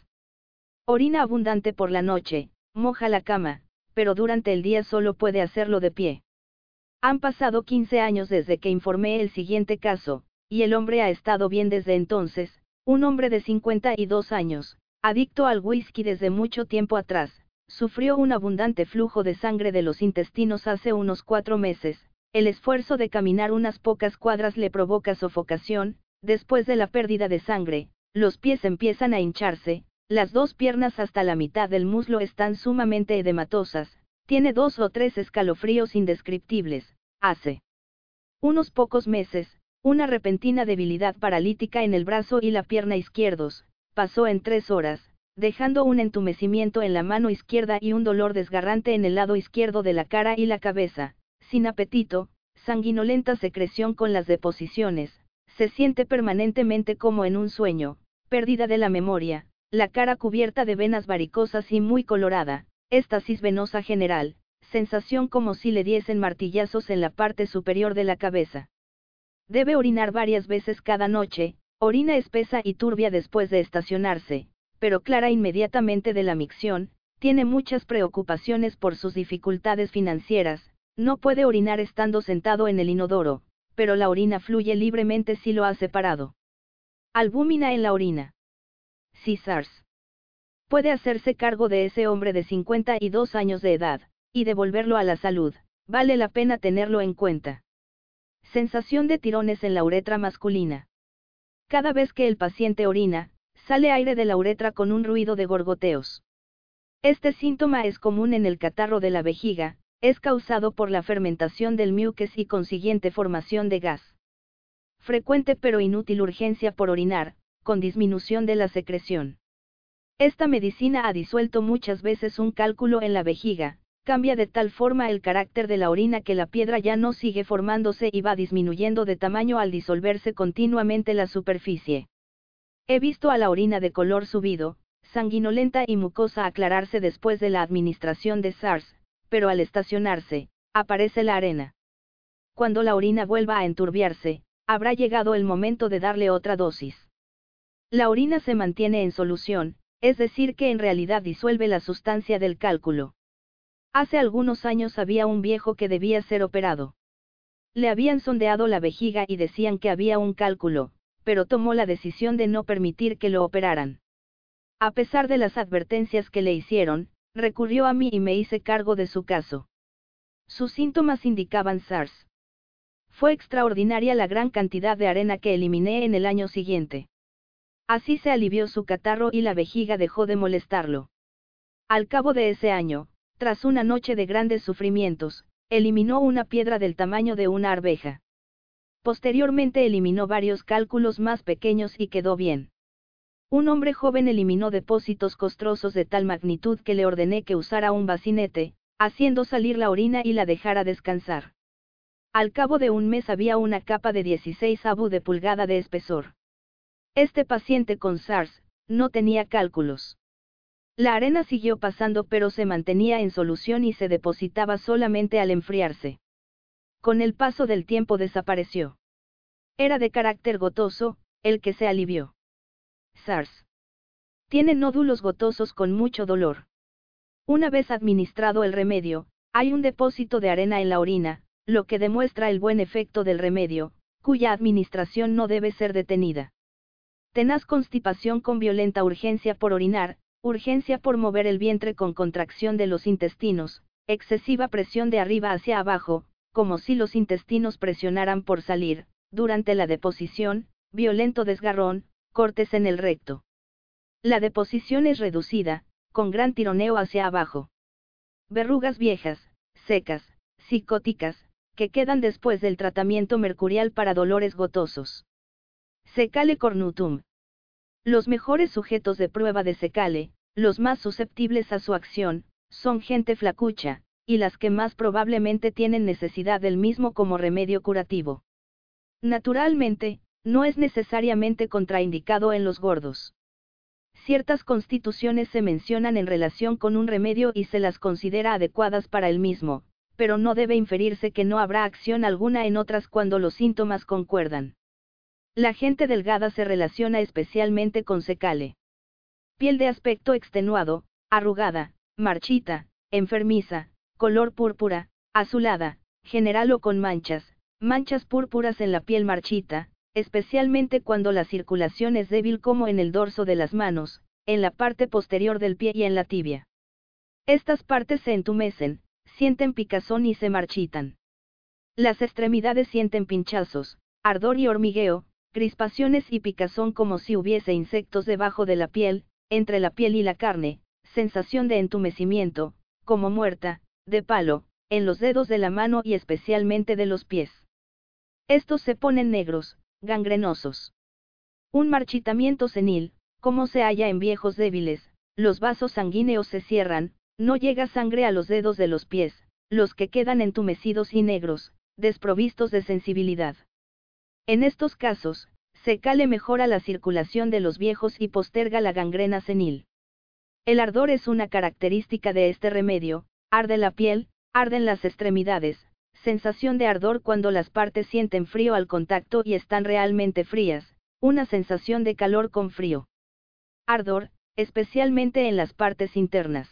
Orina abundante por la noche, moja la cama, pero durante el día solo puede hacerlo de pie. Han pasado 15 años desde que informé el siguiente caso, y el hombre ha estado bien desde entonces, un hombre de 52 años, adicto al whisky desde mucho tiempo atrás, sufrió un abundante flujo de sangre de los intestinos hace unos cuatro meses, el esfuerzo de caminar unas pocas cuadras le provoca sofocación, después de la pérdida de sangre, los pies empiezan a hincharse, las dos piernas hasta la mitad del muslo están sumamente edematosas, tiene dos o tres escalofríos indescriptibles, hace unos pocos meses, una repentina debilidad paralítica en el brazo y la pierna izquierdos, pasó en tres horas, dejando un entumecimiento en la mano izquierda y un dolor desgarrante en el lado izquierdo de la cara y la cabeza, sin apetito, sanguinolenta secreción con las deposiciones, se siente permanentemente como en un sueño, pérdida de la memoria, la cara cubierta de venas varicosas y muy colorada, estasis venosa general, sensación como si le diesen martillazos en la parte superior de la cabeza. Debe orinar varias veces cada noche, orina espesa y turbia después de estacionarse, pero clara inmediatamente de la micción, tiene muchas preocupaciones por sus dificultades financieras, no puede orinar estando sentado en el inodoro, pero la orina fluye libremente si lo ha separado. Albúmina en la orina. SARS. Puede hacerse cargo de ese hombre de 52 años de edad, y devolverlo a la salud, vale la pena tenerlo en cuenta. Sensación de tirones en la uretra masculina. Cada vez que el paciente orina, sale aire de la uretra con un ruido de gorgoteos. Este síntoma es común en el catarro de la vejiga, es causado por la fermentación del mucus y consiguiente formación de gas. Frecuente pero inútil urgencia por orinar, con disminución de la secreción. Esta medicina ha disuelto muchas veces un cálculo en la vejiga, cambia de tal forma el carácter de la orina que la piedra ya no sigue formándose y va disminuyendo de tamaño al disolverse continuamente la superficie. He visto a la orina de color subido, sanguinolenta y mucosa aclararse después de la administración de SARS, pero al estacionarse, aparece la arena. Cuando la orina vuelva a enturbiarse, habrá llegado el momento de darle otra dosis. La orina se mantiene en solución, es decir que en realidad disuelve la sustancia del cálculo. Hace algunos años había un viejo que debía ser operado. Le habían sondeado la vejiga y decían que había un cálculo, pero tomó la decisión de no permitir que lo operaran. A pesar de las advertencias que le hicieron, recurrió a mí y me hice cargo de su caso. Sus síntomas indicaban SARS. Fue extraordinaria la gran cantidad de arena que eliminé en el año siguiente. Así se alivió su catarro y la vejiga dejó de molestarlo. Al cabo de ese año, tras una noche de grandes sufrimientos, eliminó una piedra del tamaño de una arveja. Posteriormente eliminó varios cálculos más pequeños y quedó bien. Un hombre joven eliminó depósitos costrosos de tal magnitud que le ordené que usara un bacinete, haciendo salir la orina y la dejara descansar. Al cabo de un mes había una capa de 16 abu de pulgada de espesor. Este paciente con SARS, no tenía cálculos. La arena siguió pasando pero se mantenía en solución y se depositaba solamente al enfriarse. Con el paso del tiempo desapareció. Era de carácter gotoso, el que se alivió. SARS. Tiene nódulos gotosos con mucho dolor. Una vez administrado el remedio, hay un depósito de arena en la orina, lo que demuestra el buen efecto del remedio, cuya administración no debe ser detenida. Tenaz constipación con violenta urgencia por orinar, urgencia por mover el vientre con contracción de los intestinos, excesiva presión de arriba hacia abajo, como si los intestinos presionaran por salir, durante la deposición, violento desgarrón, cortes en el recto. La deposición es reducida, con gran tironeo hacia abajo. Verrugas viejas, secas, psicóticas, que quedan después del tratamiento mercurial para dolores gotosos. Secale cornutum. Los mejores sujetos de prueba de secale, los más susceptibles a su acción, son gente flacucha, y las que más probablemente tienen necesidad del mismo como remedio curativo. Naturalmente, no es necesariamente contraindicado en los gordos. Ciertas constituciones se mencionan en relación con un remedio y se las considera adecuadas para el mismo, pero no debe inferirse que no habrá acción alguna en otras cuando los síntomas concuerdan. La gente delgada se relaciona especialmente con secale. Piel de aspecto extenuado, arrugada, marchita, enfermiza, color púrpura, azulada, general o con manchas, manchas púrpuras en la piel marchita, especialmente cuando la circulación es débil como en el dorso de las manos, en la parte posterior del pie y en la tibia. Estas partes se entumecen, sienten picazón y se marchitan. Las extremidades sienten pinchazos, ardor y hormigueo, crispaciones y picazón como si hubiese insectos debajo de la piel, entre la piel y la carne, sensación de entumecimiento, como muerta, de palo, en los dedos de la mano y especialmente de los pies. Estos se ponen negros, gangrenosos. Un marchitamiento senil, como se halla en viejos débiles, los vasos sanguíneos se cierran, no llega sangre a los dedos de los pies, los que quedan entumecidos y negros, desprovistos de sensibilidad. En estos casos, se cale mejora la circulación de los viejos y posterga la gangrena senil. El ardor es una característica de este remedio, arde la piel, arden las extremidades, sensación de ardor cuando las partes sienten frío al contacto y están realmente frías, una sensación de calor con frío. Ardor, especialmente en las partes internas.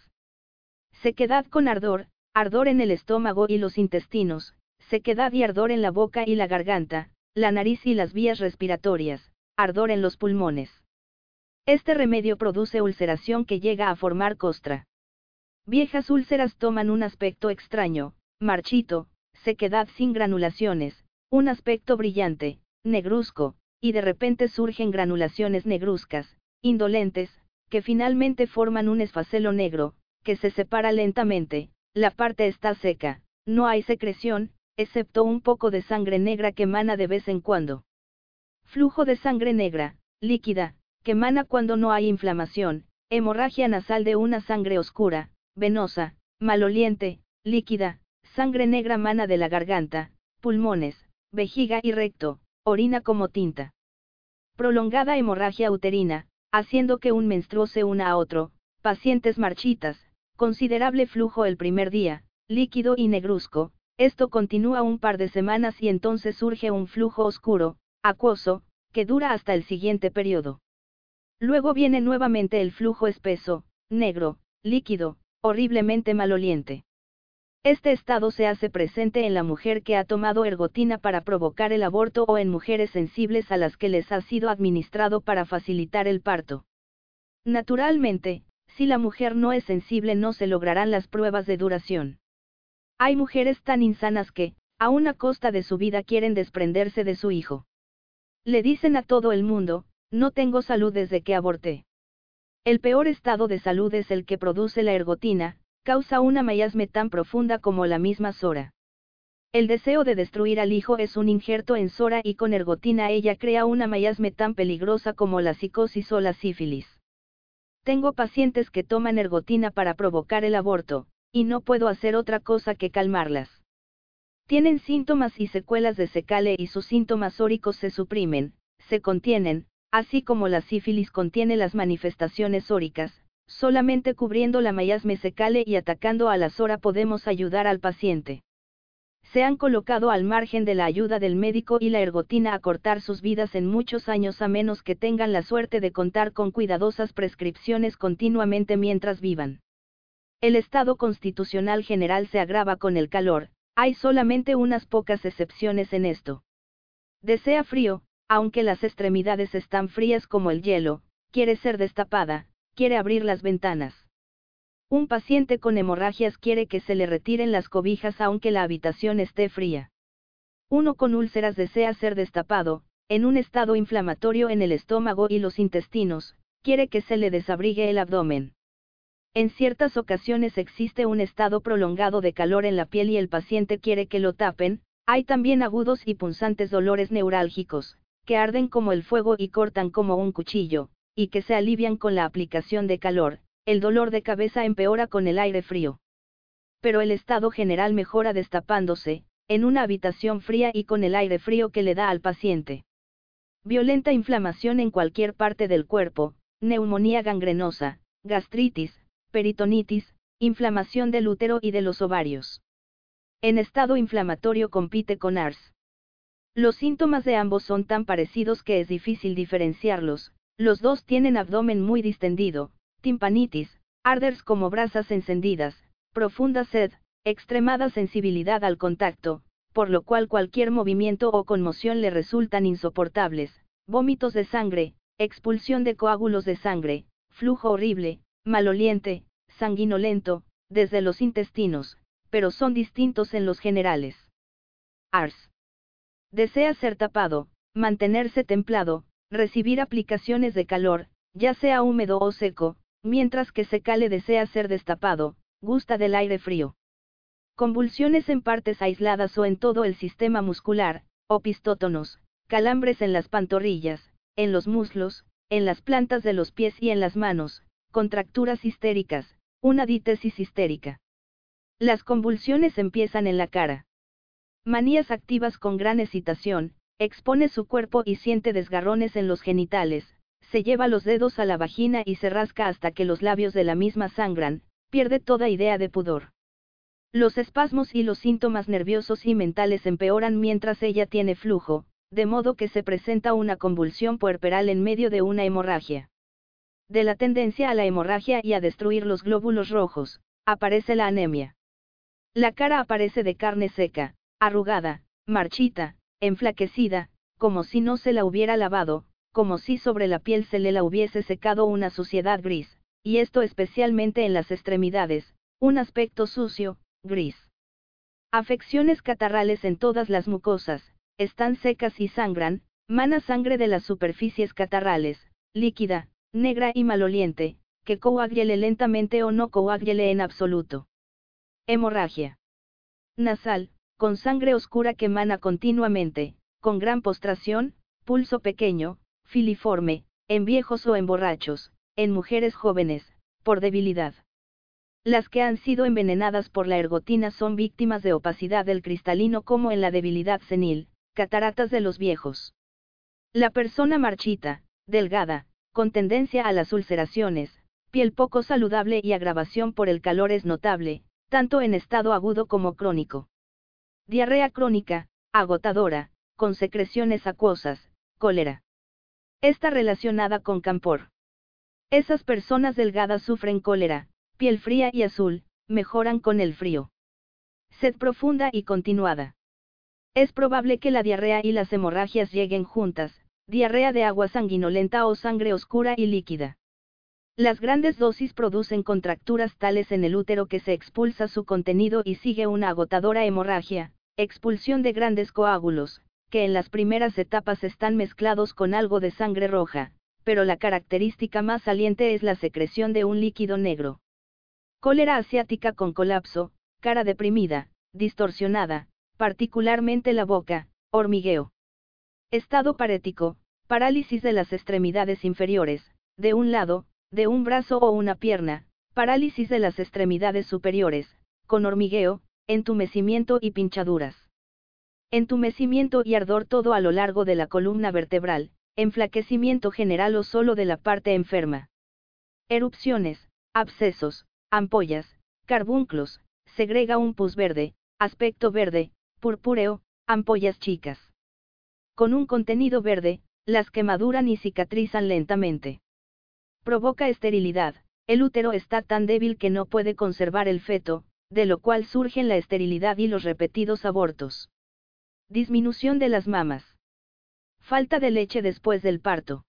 Sequedad con ardor, ardor en el estómago y los intestinos, sequedad y ardor en la boca y la garganta, la nariz y las vías respiratorias, ardor en los pulmones. Este remedio produce ulceración que llega a formar costra. Viejas úlceras toman un aspecto extraño, marchito, sequedad sin granulaciones, un aspecto brillante, negruzco, y de repente surgen granulaciones negruzcas, indolentes, que finalmente forman un esfacelo negro, que se separa lentamente, la parte está seca, no hay secreción, excepto un poco de sangre negra que emana de vez en cuando. Flujo de sangre negra, líquida, que emana cuando no hay inflamación, hemorragia nasal de una sangre oscura, venosa, maloliente, líquida, sangre negra mana de la garganta, pulmones, vejiga y recto, orina como tinta. Prolongada hemorragia uterina, haciendo que un menstruo se una a otro, pacientes marchitas, considerable flujo el primer día, líquido y negruzco, esto continúa un par de semanas y entonces surge un flujo oscuro, acuoso, que dura hasta el siguiente periodo. Luego viene nuevamente el flujo espeso, negro, líquido, horriblemente maloliente. Este estado se hace presente en la mujer que ha tomado ergotina para provocar el aborto o en mujeres sensibles a las que les ha sido administrado para facilitar el parto. Naturalmente, si la mujer no es sensible no se lograrán las pruebas de duración. Hay mujeres tan insanas que, a una costa de su vida quieren desprenderse de su hijo. Le dicen a todo el mundo, no tengo salud desde que aborté. El peor estado de salud es el que produce la ergotina, causa una mayasme tan profunda como la misma Sora. El deseo de destruir al hijo es un injerto en Sora y con ergotina ella crea una mayasme tan peligrosa como la psicosis o la sífilis. Tengo pacientes que toman ergotina para provocar el aborto, y no puedo hacer otra cosa que calmarlas. Tienen síntomas y secuelas de secale y sus síntomas óricos se suprimen, se contienen, así como la sífilis contiene las manifestaciones óricas, solamente cubriendo la mayasme secale y atacando a la sora podemos ayudar al paciente. Se han colocado al margen de la ayuda del médico y la ergotina a cortar sus vidas en muchos años a menos que tengan la suerte de contar con cuidadosas prescripciones continuamente mientras vivan. El estado constitucional general se agrava con el calor, hay solamente unas pocas excepciones en esto. Desea frío, aunque las extremidades están frías como el hielo, quiere ser destapada, quiere abrir las ventanas. Un paciente con hemorragias quiere que se le retiren las cobijas aunque la habitación esté fría. Uno con úlceras desea ser destapado, en un estado inflamatorio en el estómago y los intestinos, quiere que se le desabrigue el abdomen. En ciertas ocasiones existe un estado prolongado de calor en la piel y el paciente quiere que lo tapen, hay también agudos y punzantes dolores neurálgicos, que arden como el fuego y cortan como un cuchillo, y que se alivian con la aplicación de calor, el dolor de cabeza empeora con el aire frío. Pero el estado general mejora destapándose, en una habitación fría y con el aire frío que le da al paciente. Violenta inflamación en cualquier parte del cuerpo, neumonía gangrenosa, gastritis, peritonitis, inflamación del útero y de los ovarios. En estado inflamatorio compite con ARS. Los síntomas de ambos son tan parecidos que es difícil diferenciarlos, los dos tienen abdomen muy distendido, timpanitis, arders como brasas encendidas, profunda sed, extremada sensibilidad al contacto, por lo cual cualquier movimiento o conmoción le resultan insoportables, vómitos de sangre, expulsión de coágulos de sangre, flujo horrible, maloliente, sanguinolento, desde los intestinos, pero son distintos en los generales. ARS. Desea ser tapado, mantenerse templado, recibir aplicaciones de calor, ya sea húmedo o seco, mientras que Secale desea ser destapado, gusta del aire frío. Convulsiones en partes aisladas o en todo el sistema muscular, opistótonos, calambres en las pantorrillas, en los muslos, en las plantas de los pies y en las manos, contracturas histéricas, una dítesis histérica. Las convulsiones empiezan en la cara. Manías activas con gran excitación, expone su cuerpo y siente desgarrones en los genitales, se lleva los dedos a la vagina y se rasca hasta que los labios de la misma sangran, pierde toda idea de pudor. Los espasmos y los síntomas nerviosos y mentales empeoran mientras ella tiene flujo, de modo que se presenta una convulsión puerperal en medio de una hemorragia. De la tendencia a la hemorragia y a destruir los glóbulos rojos, aparece la anemia. La cara aparece de carne seca, arrugada, marchita, enflaquecida, como si no se la hubiera lavado, como si sobre la piel se le la hubiese secado una suciedad gris, y esto especialmente en las extremidades, un aspecto sucio, gris. Afecciones catarrales en todas las mucosas, están secas y sangran, mana sangre de las superficies catarrales, líquida, negra y maloliente, que coagule lentamente o no coagule en absoluto. Hemorragia. Nasal, con sangre oscura que mana continuamente, con gran postración, pulso pequeño, filiforme, en viejos o en borrachos, en mujeres jóvenes, por debilidad. Las que han sido envenenadas por la ergotina son víctimas de opacidad del cristalino como en la debilidad senil, cataratas de los viejos. La persona marchita, delgada, con tendencia a las ulceraciones, piel poco saludable y agravación por el calor es notable, tanto en estado agudo como crónico. Diarrea crónica, agotadora, con secreciones acuosas, cólera. Está relacionada con campor. Esas personas delgadas sufren cólera, piel fría y azul, mejoran con el frío. Sed profunda y continuada. Es probable que la diarrea y las hemorragias lleguen juntas, diarrea de agua sanguinolenta o sangre oscura y líquida. Las grandes dosis producen contracturas tales en el útero que se expulsa su contenido y sigue una agotadora hemorragia, expulsión de grandes coágulos, que en las primeras etapas están mezclados con algo de sangre roja, pero la característica más saliente es la secreción de un líquido negro. Cólera asiática con colapso, cara deprimida, distorsionada, particularmente la boca, hormigueo. Estado parético, parálisis de las extremidades inferiores, de un lado, de un brazo o una pierna, parálisis de las extremidades superiores, con hormigueo, entumecimiento y pinchaduras. Entumecimiento y ardor todo a lo largo de la columna vertebral, enflaquecimiento general o solo de la parte enferma. Erupciones, abscesos, ampollas, carbunclos, segrega un pus verde, aspecto verde, purpúreo, ampollas chicas. Con un contenido verde, las que maduran y cicatrizan lentamente. Provoca esterilidad, el útero está tan débil que no puede conservar el feto, de lo cual surgen la esterilidad y los repetidos abortos. Disminución de las mamas. Falta de leche después del parto.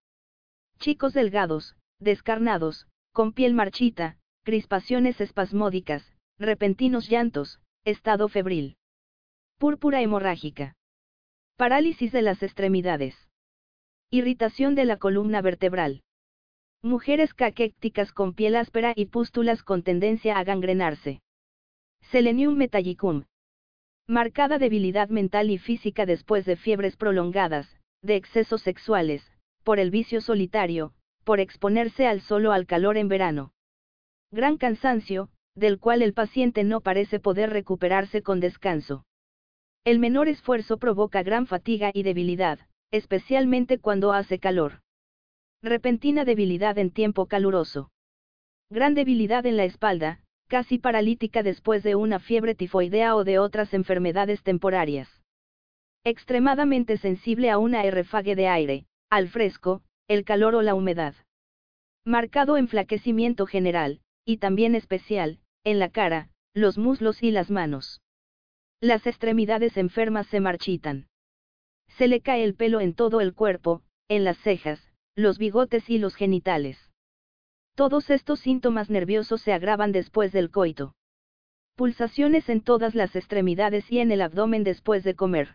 Chicos delgados, descarnados, con piel marchita, crispaciones espasmódicas, repentinos llantos, estado febril. Púrpura hemorrágica. Parálisis de las extremidades. Irritación de la columna vertebral. Mujeres caquécticas con piel áspera y pústulas con tendencia a gangrenarse. Selenium metallicum, Marcada debilidad mental y física después de fiebres prolongadas, de excesos sexuales, por el vicio solitario, por exponerse al solo al calor en verano. Gran cansancio, del cual el paciente no parece poder recuperarse con descanso. El menor esfuerzo provoca gran fatiga y debilidad, especialmente cuando hace calor. Repentina debilidad en tiempo caluroso. Gran debilidad en la espalda, casi paralítica después de una fiebre tifoidea o de otras enfermedades temporarias. Extremadamente sensible a una errefague de aire, al fresco, el calor o la humedad. Marcado enflaquecimiento general, y también especial, en la cara, los muslos y las manos. Las extremidades enfermas se marchitan. Se le cae el pelo en todo el cuerpo, en las cejas, los bigotes y los genitales. Todos estos síntomas nerviosos se agravan después del coito. Pulsaciones en todas las extremidades y en el abdomen después de comer.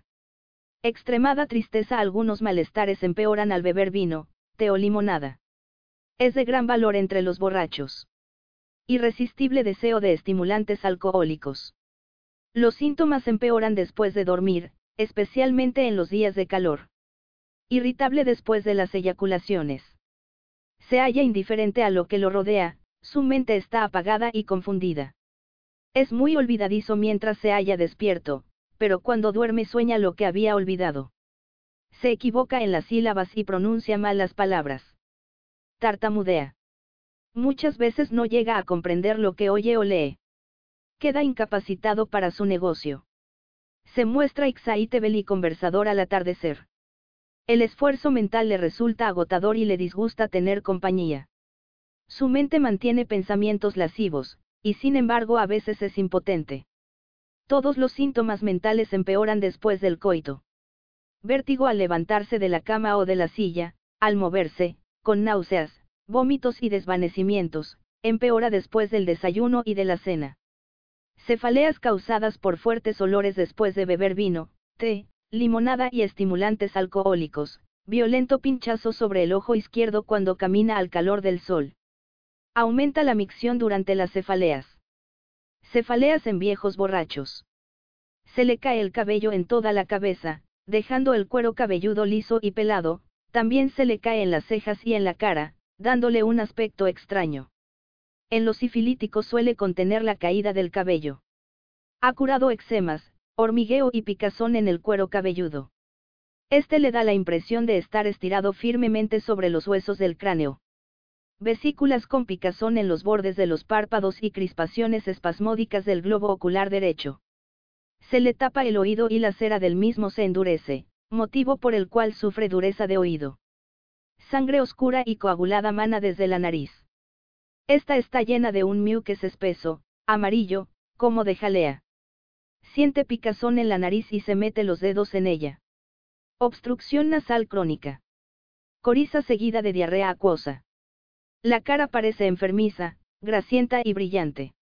Extremada tristeza. Algunos malestares empeoran al beber vino, té o limonada. Es de gran valor entre los borrachos. Irresistible deseo de estimulantes alcohólicos. Los síntomas empeoran después de dormir, especialmente en los días de calor. Irritable después de las eyaculaciones se halla indiferente a lo que lo rodea, su mente está apagada y confundida. Es muy olvidadizo mientras se halla despierto, pero cuando duerme sueña lo que había olvidado. Se equivoca en las sílabas y pronuncia mal las palabras. Tartamudea. Muchas veces no llega a comprender lo que oye o lee. Queda incapacitado para su negocio. Se muestra excitable y conversador al atardecer. El esfuerzo mental le resulta agotador y le disgusta tener compañía. Su mente mantiene pensamientos lascivos, y sin embargo a veces es impotente. Todos los síntomas mentales empeoran después del coito. Vértigo al levantarse de la cama o de la silla, al moverse, con náuseas, vómitos y desvanecimientos, empeora después del desayuno y de la cena. Cefaleas causadas por fuertes olores después de beber vino, té, limonada y estimulantes alcohólicos, violento pinchazo sobre el ojo izquierdo cuando camina al calor del sol. Aumenta la micción durante las cefaleas. Cefaleas en viejos borrachos. Se le cae el cabello en toda la cabeza, dejando el cuero cabelludo liso y pelado, también se le cae en las cejas y en la cara, dándole un aspecto extraño. En los sifilíticos suele contener la caída del cabello. Ha curado eczemas, hormigueo y picazón en el cuero cabelludo. Este le da la impresión de estar estirado firmemente sobre los huesos del cráneo. Vesículas con picazón en los bordes de los párpados y crispaciones espasmódicas del globo ocular derecho. Se le tapa el oído y la cera del mismo se endurece, motivo por el cual sufre dureza de oído. Sangre oscura y coagulada mana desde la nariz. Esta está llena de un muques espeso, amarillo, como de jalea. Siente picazón en la nariz y se mete los dedos en ella. Obstrucción nasal crónica. Coriza seguida de diarrea acuosa. La cara parece enfermiza, grasienta y brillante.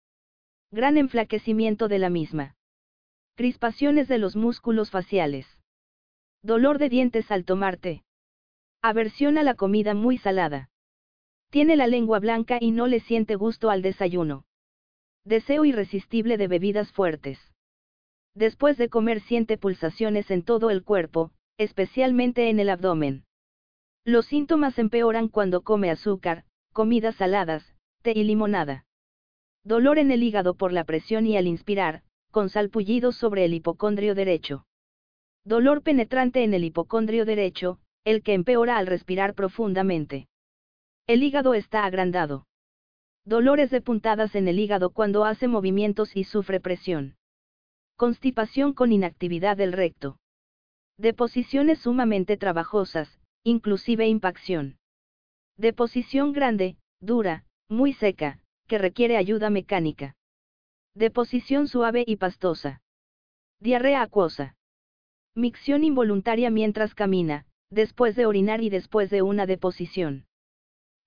Gran enflaquecimiento de la misma. Crispaciones de los músculos faciales. Dolor de dientes al tomar té. Aversión a la comida muy salada. Tiene la lengua blanca y no le siente gusto al desayuno. Deseo irresistible de bebidas fuertes. Después de comer siente pulsaciones en todo el cuerpo, especialmente en el abdomen. Los síntomas empeoran cuando come azúcar, comidas saladas, té y limonada. Dolor en el hígado por la presión y al inspirar, con salpullidos sobre el hipocondrio derecho. Dolor penetrante en el hipocondrio derecho, el que empeora al respirar profundamente. El hígado está agrandado. Dolores de puntadas en el hígado cuando hace movimientos y sufre presión. Constipación con inactividad del recto. Deposiciones sumamente trabajosas, inclusive impacción. Deposición grande, dura, muy seca, que requiere ayuda mecánica. Deposición suave y pastosa. Diarrea acuosa. Micción involuntaria mientras camina, después de orinar y después de una deposición.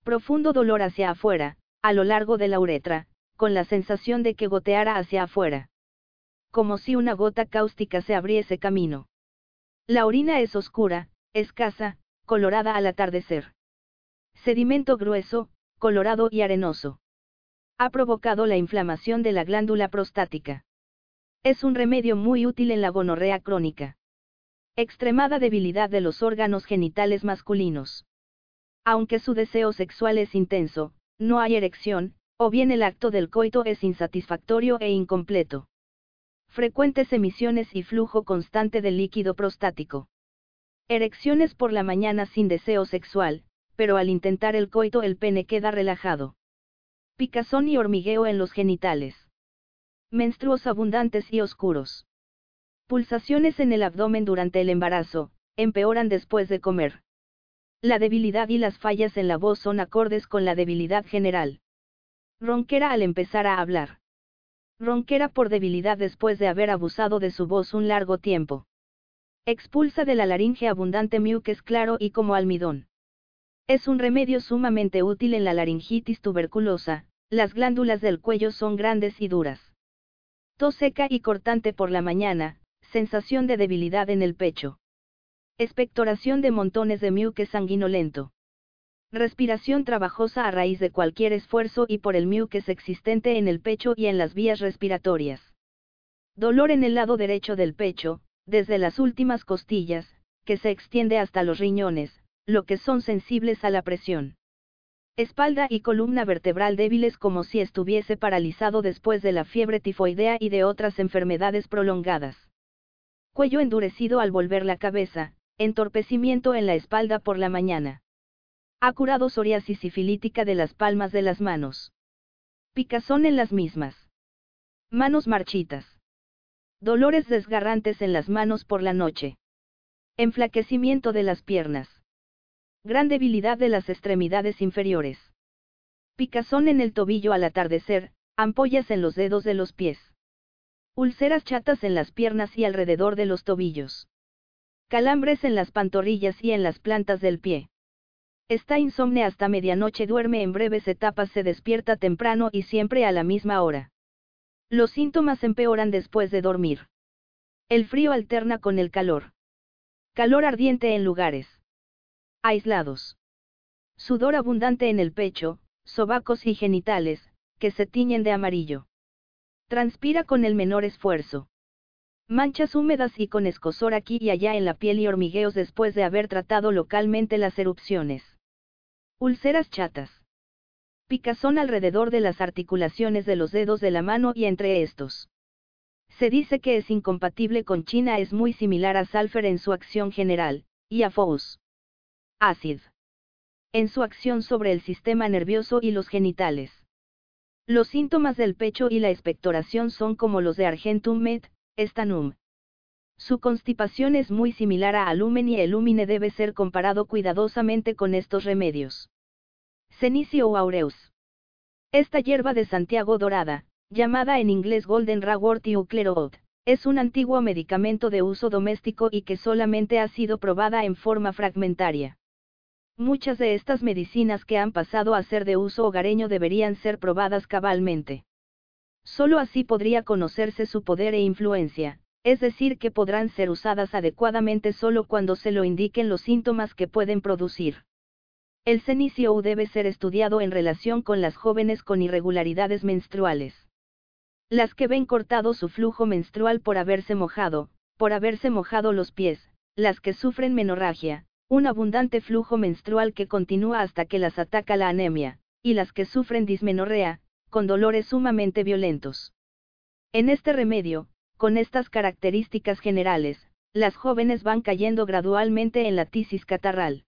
Profundo dolor hacia afuera, a lo largo de la uretra, con la sensación de que goteara hacia afuera como si una gota cáustica se abriese camino. La orina es oscura, escasa, colorada al atardecer. Sedimento grueso, colorado y arenoso. Ha provocado la inflamación de la glándula prostática. Es un remedio muy útil en la gonorrea crónica. Extremada debilidad de los órganos genitales masculinos. Aunque su deseo sexual es intenso, no hay erección, o bien el acto del coito es insatisfactorio e incompleto frecuentes emisiones y flujo constante de líquido prostático. Erecciones por la mañana sin deseo sexual, pero al intentar el coito el pene queda relajado. Picazón y hormigueo en los genitales. Menstruos abundantes y oscuros. Pulsaciones en el abdomen durante el embarazo, empeoran después de comer. La debilidad y las fallas en la voz son acordes con la debilidad general. Ronquera al empezar a hablar. Ronquera por debilidad después de haber abusado de su voz un largo tiempo. Expulsa de la laringe abundante muques claro y como almidón. Es un remedio sumamente útil en la laringitis tuberculosa, las glándulas del cuello son grandes y duras. Tos seca y cortante por la mañana, sensación de debilidad en el pecho. Expectoración de montones de muque sanguinolento. Respiración trabajosa a raíz de cualquier esfuerzo y por el muques existente en el pecho y en las vías respiratorias. Dolor en el lado derecho del pecho, desde las últimas costillas, que se extiende hasta los riñones, lo que son sensibles a la presión. Espalda y columna vertebral débiles como si estuviese paralizado después de la fiebre tifoidea y de otras enfermedades prolongadas. Cuello endurecido al volver la cabeza, entorpecimiento en la espalda por la mañana. Ha curado psoriasis sifilítica de las palmas de las manos. Picazón en las mismas. Manos marchitas. Dolores desgarrantes en las manos por la noche. Enflaquecimiento de las piernas. Gran debilidad de las extremidades inferiores. Picazón en el tobillo al atardecer, ampollas en los dedos de los pies. Ulceras chatas en las piernas y alrededor de los tobillos. Calambres en las pantorrillas y en las plantas del pie. Está insomne hasta medianoche, duerme en breves etapas, se despierta temprano y siempre a la misma hora. Los síntomas empeoran después de dormir. El frío alterna con el calor. Calor ardiente en lugares aislados. Sudor abundante en el pecho, sobacos y genitales, que se tiñen de amarillo. Transpira con el menor esfuerzo. Manchas húmedas y con escosor aquí y allá en la piel y hormigueos después de haber tratado localmente las erupciones. Ulceras chatas. Picazón alrededor de las articulaciones de los dedos de la mano y entre estos. Se dice que es incompatible con China, es muy similar a Salfer en su acción general, y a Fous. Acid. En su acción sobre el sistema nervioso y los genitales. Los síntomas del pecho y la expectoración son como los de Argentum met, Stanum. Su constipación es muy similar a alumen y el lumine debe ser comparado cuidadosamente con estos remedios. Cenicio o aureus. Esta hierba de Santiago dorada, llamada en inglés Golden Ragwort y Ucleroot, es un antiguo medicamento de uso doméstico y que solamente ha sido probada en forma fragmentaria. Muchas de estas medicinas que han pasado a ser de uso hogareño deberían ser probadas cabalmente. Solo así podría conocerse su poder e influencia, es decir, que podrán ser usadas adecuadamente solo cuando se lo indiquen los síntomas que pueden producir. El cenicio debe ser estudiado en relación con las jóvenes con irregularidades menstruales. Las que ven cortado su flujo menstrual por haberse mojado, por haberse mojado los pies, las que sufren menorragia, un abundante flujo menstrual que continúa hasta que las ataca la anemia, y las que sufren dismenorrea, con dolores sumamente violentos. En este remedio, con estas características generales, las jóvenes van cayendo gradualmente en la tisis catarral.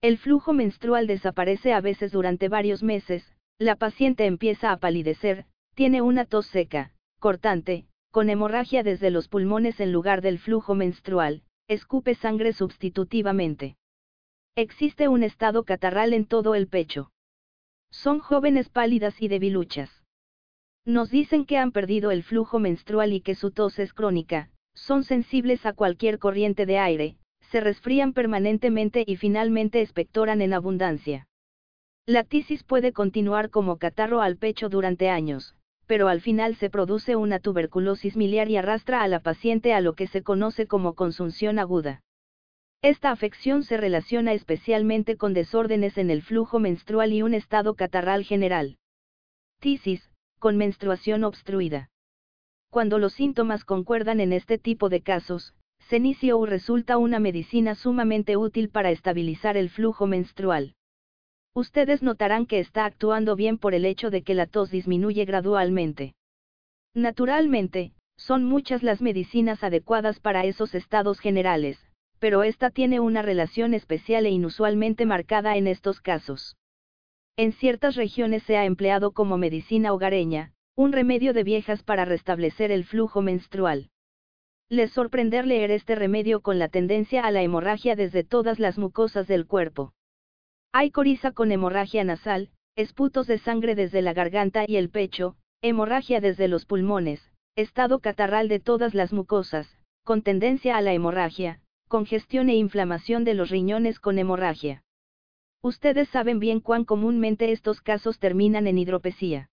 El flujo menstrual desaparece a veces durante varios meses, la paciente empieza a palidecer, tiene una tos seca, cortante, con hemorragia desde los pulmones en lugar del flujo menstrual, escupe sangre sustitutivamente. Existe un estado catarral en todo el pecho. Son jóvenes pálidas y debiluchas. Nos dicen que han perdido el flujo menstrual y que su tos es crónica, son sensibles a cualquier corriente de aire, se resfrían permanentemente y finalmente expectoran en abundancia. La tisis puede continuar como catarro al pecho durante años, pero al final se produce una tuberculosis miliar y arrastra a la paciente a lo que se conoce como consunción aguda. Esta afección se relaciona especialmente con desórdenes en el flujo menstrual y un estado catarral general. Tisis, con menstruación obstruida. Cuando los síntomas concuerdan en este tipo de casos, Cenicio resulta una medicina sumamente útil para estabilizar el flujo menstrual. Ustedes notarán que está actuando bien por el hecho de que la tos disminuye gradualmente. Naturalmente, son muchas las medicinas adecuadas para esos estados generales, pero esta tiene una relación especial e inusualmente marcada en estos casos. En ciertas regiones se ha empleado como medicina hogareña, un remedio de viejas para restablecer el flujo menstrual. Les sorprender leer este remedio con la tendencia a la hemorragia desde todas las mucosas del cuerpo. Hay coriza con hemorragia nasal, esputos de sangre desde la garganta y el pecho, hemorragia desde los pulmones, estado catarral de todas las mucosas, con tendencia a la hemorragia, congestión e inflamación de los riñones con hemorragia. Ustedes saben bien cuán comúnmente estos casos terminan en hidropesía.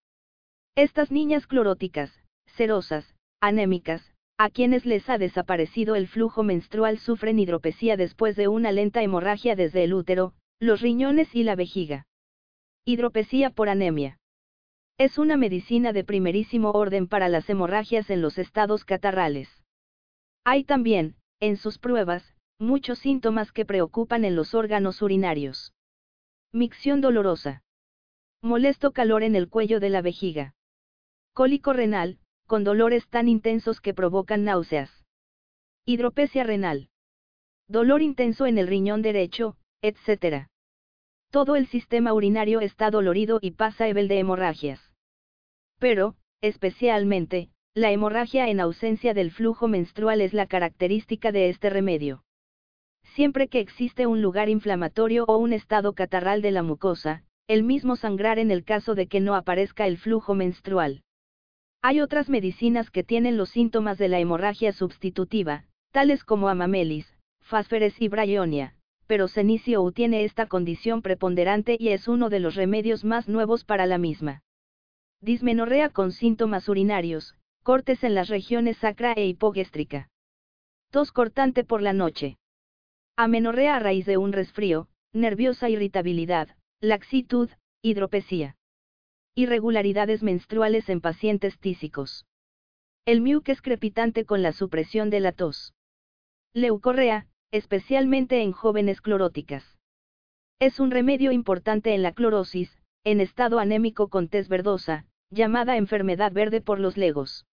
Estas niñas cloróticas, serosas, anémicas, a quienes les ha desaparecido el flujo menstrual sufren hidropesía después de una lenta hemorragia desde el útero, los riñones y la vejiga. Hidropesía por anemia. Es una medicina de primerísimo orden para las hemorragias en los estados catarrales. Hay también, en sus pruebas, muchos síntomas que preocupan en los órganos urinarios. Micción dolorosa. Molesto calor en el cuello de la vejiga. Cólico renal, con dolores tan intensos que provocan náuseas. Hidropesia renal. Dolor intenso en el riñón derecho, etc. Todo el sistema urinario está dolorido y pasa ebel de hemorragias. Pero, especialmente, la hemorragia en ausencia del flujo menstrual es la característica de este remedio. Siempre que existe un lugar inflamatorio o un estado catarral de la mucosa, el mismo sangrar en el caso de que no aparezca el flujo menstrual. Hay otras medicinas que tienen los síntomas de la hemorragia substitutiva, tales como amamelis, fásferes y bryonia, pero Cenicio tiene esta condición preponderante y es uno de los remedios más nuevos para la misma. Dismenorrea con síntomas urinarios, cortes en las regiones sacra e hipogástrica. Tos cortante por la noche. Amenorrea a raíz de un resfrío, nerviosa irritabilidad, laxitud, hidropesía. Irregularidades menstruales en pacientes tísicos. El es crepitante con la supresión de la tos. Leucorrea, especialmente en jóvenes cloróticas. Es un remedio importante en la clorosis, en estado anémico con tez verdosa, llamada enfermedad verde por los legos.